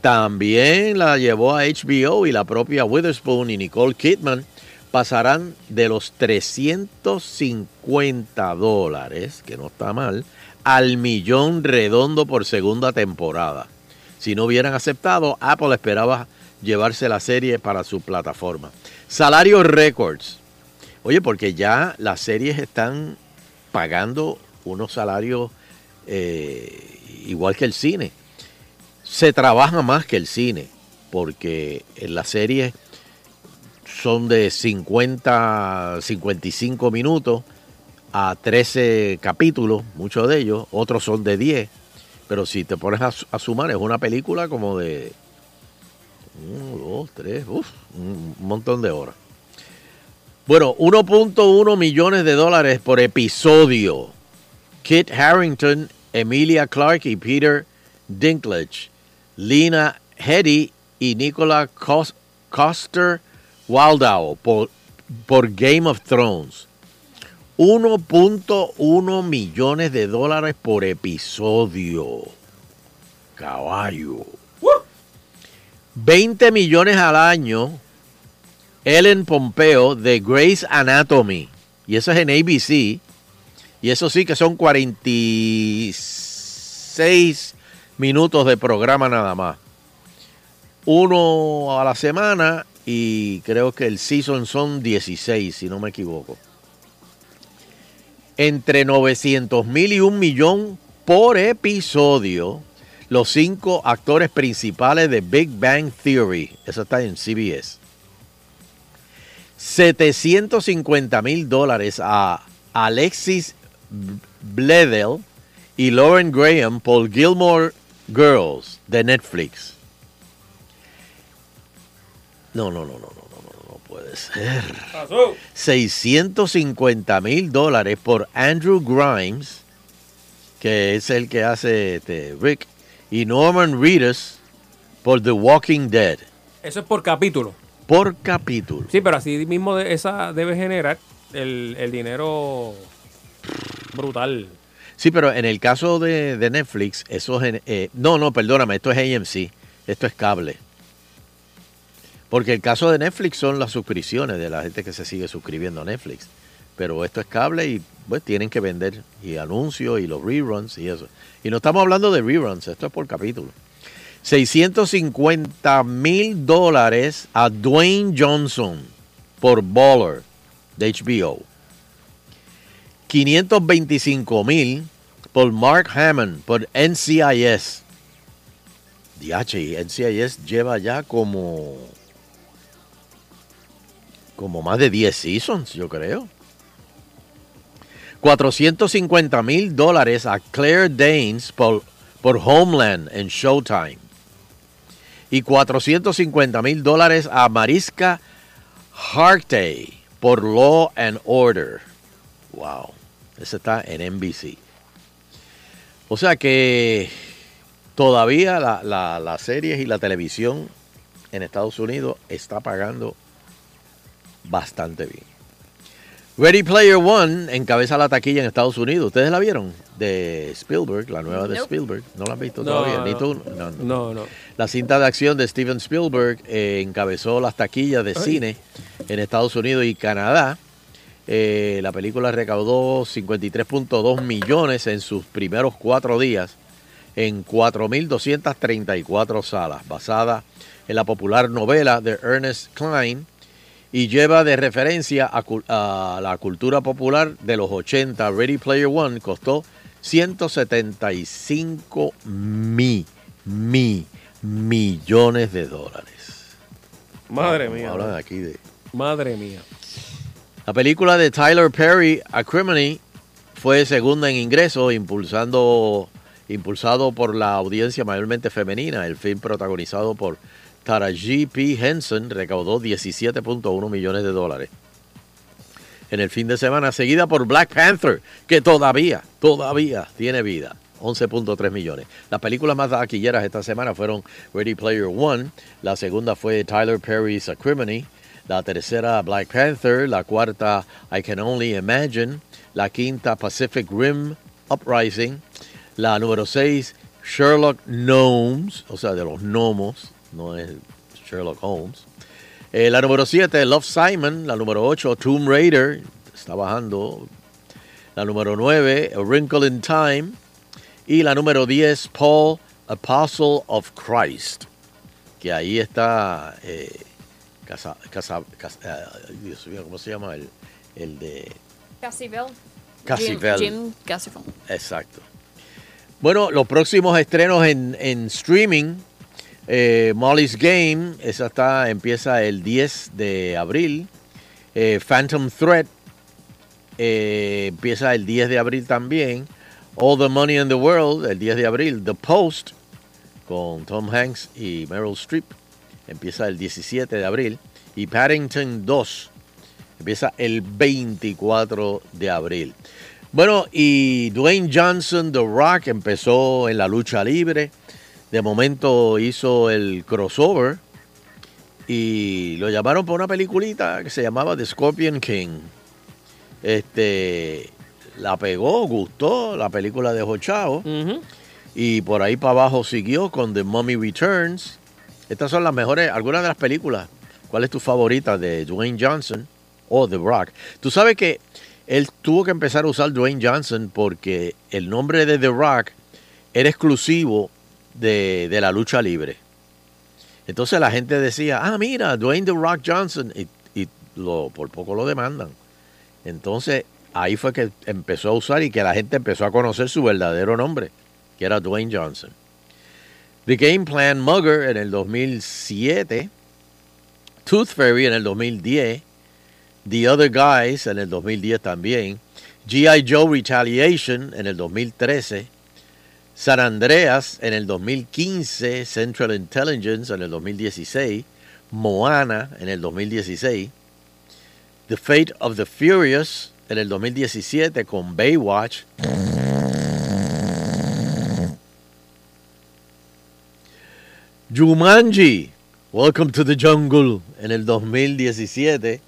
también la llevó a HBO y la propia Witherspoon y Nicole Kidman pasarán de los 350 dólares, que no está mal, al millón redondo por segunda temporada. Si no hubieran aceptado, Apple esperaba llevarse la serie para su plataforma. Salario Records. Oye, porque ya las series están pagando unos salarios eh, igual que el cine. Se trabaja más que el cine, porque en las series son de 50, 55 minutos a 13 capítulos, muchos de ellos, otros son de 10, pero si te pones a, su- a sumar es una película como de 1, 2, 3, un montón de horas. Bueno, 1.1 millones de dólares por episodio. Kit Harrington, Emilia Clarke y Peter Dinklage, Lena Headey y Nicola Cos- Coster Waldau por, por Game of Thrones. 1.1 millones de dólares por episodio. Caballo. 20 millones al año. Ellen Pompeo de Grey's Anatomy. Y eso es en ABC. Y eso sí que son 46 minutos de programa nada más. Uno a la semana y creo que el season son 16, si no me equivoco. Entre 900 mil y un millón por episodio, los cinco actores principales de Big Bang Theory. Eso está en CBS. 750 mil dólares a Alexis Bledel y Lauren Graham por Gilmore Girls de Netflix. No, no, no, no, no, no, no, no puede ser. 650 mil dólares por Andrew Grimes, que es el que hace este, Rick, y Norman Reedus por The Walking Dead. Eso es por capítulo. Por capítulo. Sí, pero así mismo de- esa debe generar el, el dinero brutal. Sí, pero en el caso de, de Netflix, eso es... eh, no, no, perdóname, esto es AMC, esto es cable. Porque el caso de Netflix son las suscripciones de la gente que se sigue suscribiendo a Netflix. Pero esto es cable y pues tienen que vender y anuncios y los reruns y eso. Y no estamos hablando de reruns, esto es por capítulo. 650 mil dólares a Dwayne Johnson por Baller de HBO. 525 mil por Mark Hammond por NCIS. DH, NCIS lleva ya como como más de 10 seasons, yo creo. 450 mil dólares a Claire Danes por, por Homeland en Showtime. Y 450 mil dólares a Mariska Hargitay por Law and Order. Wow, ese está en NBC. O sea que todavía la, la- las series y la televisión en Estados Unidos está pagando bastante bien. Ready Player One encabeza la taquilla en Estados Unidos. ¿Ustedes la vieron? De Spielberg, la nueva de. Spielberg. ¿No la han visto No, todavía? no. ¿Ni tú? No, no. No, no. La cinta de acción de Steven Spielberg eh, encabezó las taquillas de Ay. cine en Estados Unidos y Canadá. Eh, la película recaudó 53.2 millones en sus primeros cuatro días en 4.234 salas, basada en la popular novela de Ernest Klein y lleva de referencia a, a la cultura popular de los 80. Ready Player One costó 175 mi, mi, millones de dólares. Madre mía. hablar de aquí de... Madre mía. La película de Tyler Perry, Acrimony, fue segunda en ingreso, impulsando, impulsado por la audiencia mayormente femenina. El film protagonizado por Taraji P. Henson recaudó 17.1 millones de dólares en el fin de semana, seguida por Black Panther, que todavía, todavía tiene vida. 11.3 millones. Las películas más taquilleras esta semana fueron Ready Player One, la segunda fue Tyler Perry's Acrimony, la tercera Black Panther, la cuarta I Can Only Imagine, la quinta Pacific Rim Uprising, la número 6 Sherlock Gnomes, o sea, de los gnomos, no es Sherlock Holmes. Eh, la número 7 Love Simon, la número 8 Tomb Raider, está bajando. La número 9 A Wrinkle in Time y la número 10 Paul Apostle of Christ, que ahí está eh, Casa, Casa- Casa- eh, Dios mío, ¿cómo se llama? El, el de... Cassivell. Cassivell. Jim, Jim. Exacto. Bueno, los próximos estrenos en, en streaming, eh, Molly's Game, esa está, empieza el 10 de abril. Eh, Phantom Threat eh, empieza el 10 de abril también. All the Money in the World, el 10 de abril. The Post, con Tom Hanks y Meryl Streep, empieza el 17 de abril. Y Paddington 2, empieza el 24 de abril. Bueno, y Dwayne Johnson, The Rock, empezó en la lucha libre. De momento hizo el crossover y lo llamaron por una peliculita que se llamaba The Scorpion King. Este, la pegó, gustó la película de Jochao. Y por ahí para abajo siguió con The Mummy Returns. Estas son las mejores, algunas de las películas. ¿Cuál es tu favorita de Dwayne Johnson o The Rock? Tú sabes que él tuvo que empezar a usar Dwayne Johnson porque el nombre de The Rock era exclusivo de, de la lucha libre. Entonces la gente decía, ah, mira, Dwayne The Rock Johnson, y, y lo, por poco lo demandan. Entonces ahí fue que empezó a usar y que la gente empezó a conocer su verdadero nombre, que era Dwayne Johnson. The Game Plan Mugger en el 2007, Tooth Fairy en el 2010, The Other Guys en el 2010 también, G.I. Joe Retaliation en el 2013, San Andreas en el 2015, Central Intelligence en el 2016, Moana en el 2016, The Fate of the Furious en el 2017 con Baywatch. Jumanji, Welcome to the Jungle en el 2017.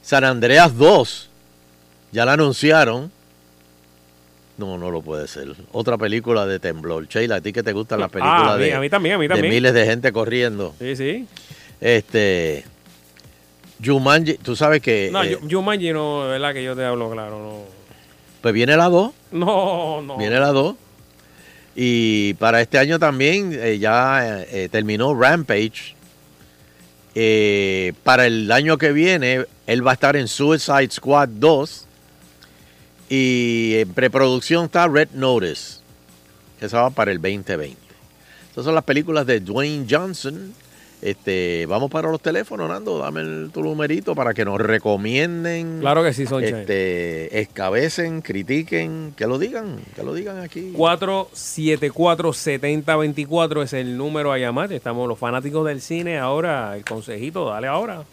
San Andreas 2, ya la anunciaron. No, no lo puede ser. Otra película de temblor. Sheila, a ti que te gustan las películas Ah, a mí- de, a mí también, a mí de también. miles de gente corriendo. Sí, sí. Este. Jumanji, tú sabes que. No, eh, Jumanji no, ¿verdad? Que yo te hablo claro, no. pues viene la 2. No, no. Viene la 2. Y para este año también eh, ya eh, terminó Rampage. Para el año que viene, él va a estar en Suicide Squad 2. Y en preproducción está Red Notice, que se va para el 2020. Estas son las películas de Dwayne Johnson. Este, vamos para los teléfonos, Nando. Dame el, tu numerito para que nos recomienden. Claro que sí, Sunshine. Este, escabecen, critiquen, que lo digan, que lo digan aquí. 474-7024 es el número a llamar. Estamos los fanáticos del cine. Ahora, el consejito, dale ahora.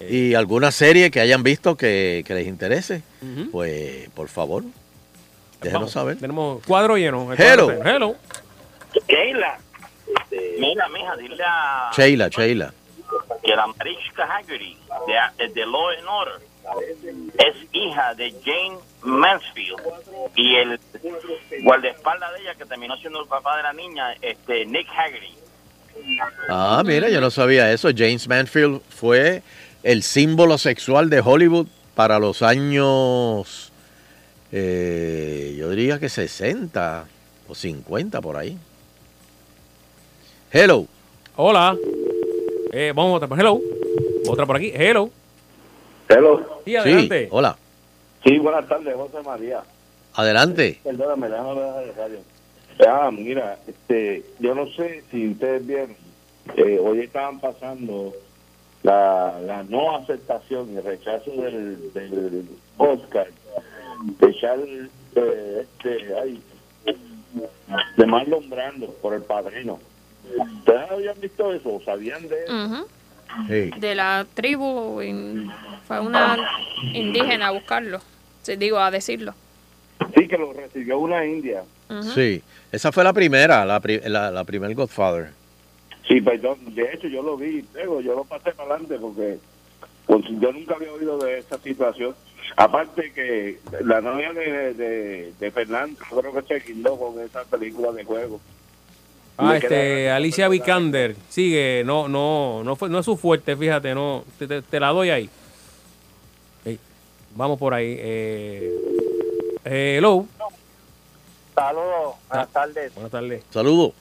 Y alguna serie que hayan visto que, que les interese, pues por favor, déjenos Vamos, saber. Tenemos cuadro lleno. el Hello. cuadro lleno. Hello. Keila, mira, mija, dile a Sheila, Sheila. que la Mariska Haggerty de, de Law and Order es hija de Jane Mansfield y el guardaespaldas de ella que terminó siendo el papá de la niña, este Nick Haggerty. Ah, mira, yo no sabía eso. James Manfield fue el símbolo sexual de Hollywood para los años, eh, yo diría que 60 o 50 por ahí. Hello. Hola. Eh, vamos a otra. por- Hello. Otra por aquí. Hello. Hello. Sí, adelante. hola. Sí, buenas tardes, José María. Adelante. Perdóname, déjame dejar de radio. Ah, mira, este, yo no sé si ustedes vieron, eh, hoy estaban pasando la, la no aceptación y rechazo del, del Oscar de Charles, eh, este, ay, de Marlon Brando por el padrino. ¿Ustedes habían visto eso? ¿O ¿Sabían de eso? Sí. De la tribu, in- fue una indígena a buscarlo. Digo, a decirlo. Sí, que lo recibió una india. Sí, esa fue la primera, la, pri- la, la primer Godfather. Sí, perdón, de hecho yo lo vi, luego yo lo pasé para adelante porque pues, yo nunca había oído de esta situación. Aparte que la novia de, de, de Fernando, creo que se guindó con esa película de juego. Ah, este, Alicia Vikander. Sigue, no, no, no fue, no es su fuerte, fíjate, no. Te, te- te la doy ahí. Vamos por ahí. Eh, hello. Saludos, buenas tardes. Buenas tardes. Saludos.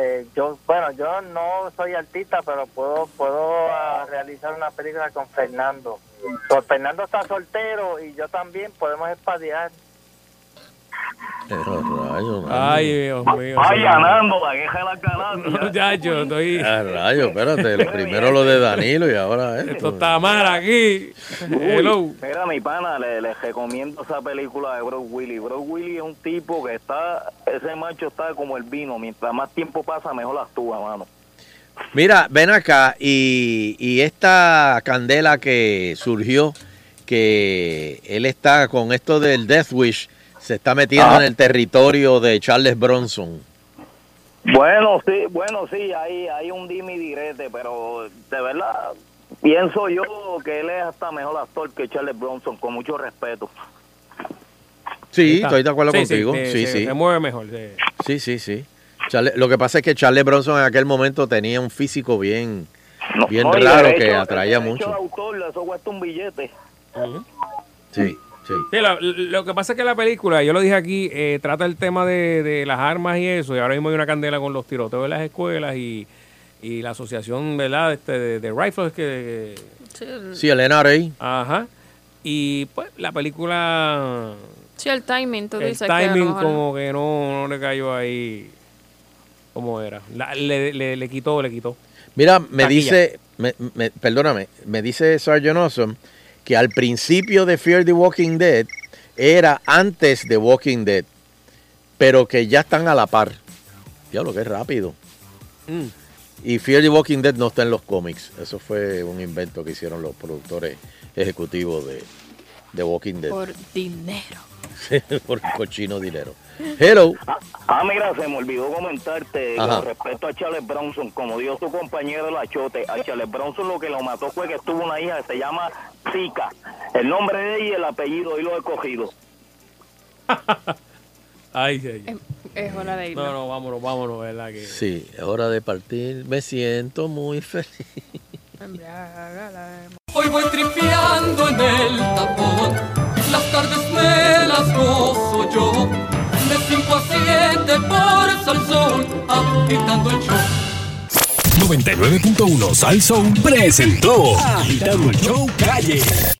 Eh, yo, bueno, yo no soy artista, pero puedo puedo ah, realizar una película con Fernando. Pues Fernando está soltero y yo también podemos espadear. Mano. Ay, Dios mío. Ay, ganando, la queja de la ganancia. Muchacho, estoy. Ah, rayos, espérate. Lo primero lo de Danilo y ahora esto. Esto está mal aquí. Hello. Mira, mi pana, le, les recomiendo esa película de Bruce Willis. Bruce Willis es un tipo que está, ese macho está como el vino. Mientras más tiempo pasa, mejor actúa, mano. Mira, ven acá y, y esta candela que surgió, que él está con esto del Death Wish, se está metiendo Ah. en el territorio de Charles Bronson. Bueno, sí, bueno, sí, hay, hay un dime y direte, pero de verdad pienso yo que él es hasta mejor actor que Charles Bronson, con mucho respeto. Sí, estoy de acuerdo Sí, contigo. Sí, se- sí. Se mueve mejor. sí. Sí, sí, sí. Charles- lo que pasa es que Charles Bronson en aquel momento tenía un físico bien, bien No, raro que atraía mucho. autor, eso cuesta un billete. Sí, sí. Sí, lo, lo que pasa es que la película, yo lo dije aquí, eh, trata el tema de, de las armas y eso, y ahora mismo hay una candela con los tiroteos de las escuelas y, y la asociación ¿verdad? Este, de, de rifles que... Sí, el NRA. Ajá. Y pues la película, Sí, el timing, tú el dices que timing mejor- como que no, no le cayó ahí como era. La- le, le, le quitó, le quitó. Mira, me Taquilla. dice, me- me- perdóname, me dice Sargent Awesome que al principio de Fear the Walking Dead era antes de Walking Dead, pero que ya están a la par. Diablo, que rápido. Mm. Y Fear the Walking Dead no está en los cómics. Eso fue un invento que hicieron los productores ejecutivos de, de Walking Dead. Por dinero. Por cochino dinero. Hello. Ah, mira, se me olvidó comentarte Ajá. con respecto a Charles Bronson, como dijo su compañero el achote, a Charles Bronson lo que lo mató fue que tuvo una hija que se llama Zika. El nombre de ella y el apellido, y lo he cogido. Ay, señor. Es hora de irnos. No, no, vámonos, vámonos, ¿verdad? Que... Sí, es hora de partir. Me siento muy feliz. Hoy voy tripeando en el tapón, las tardes me las gozo yo, de 5 a 7 por Salsón, agitando el show. 99.1 Sal Soul presentó Agitando el Show Calle.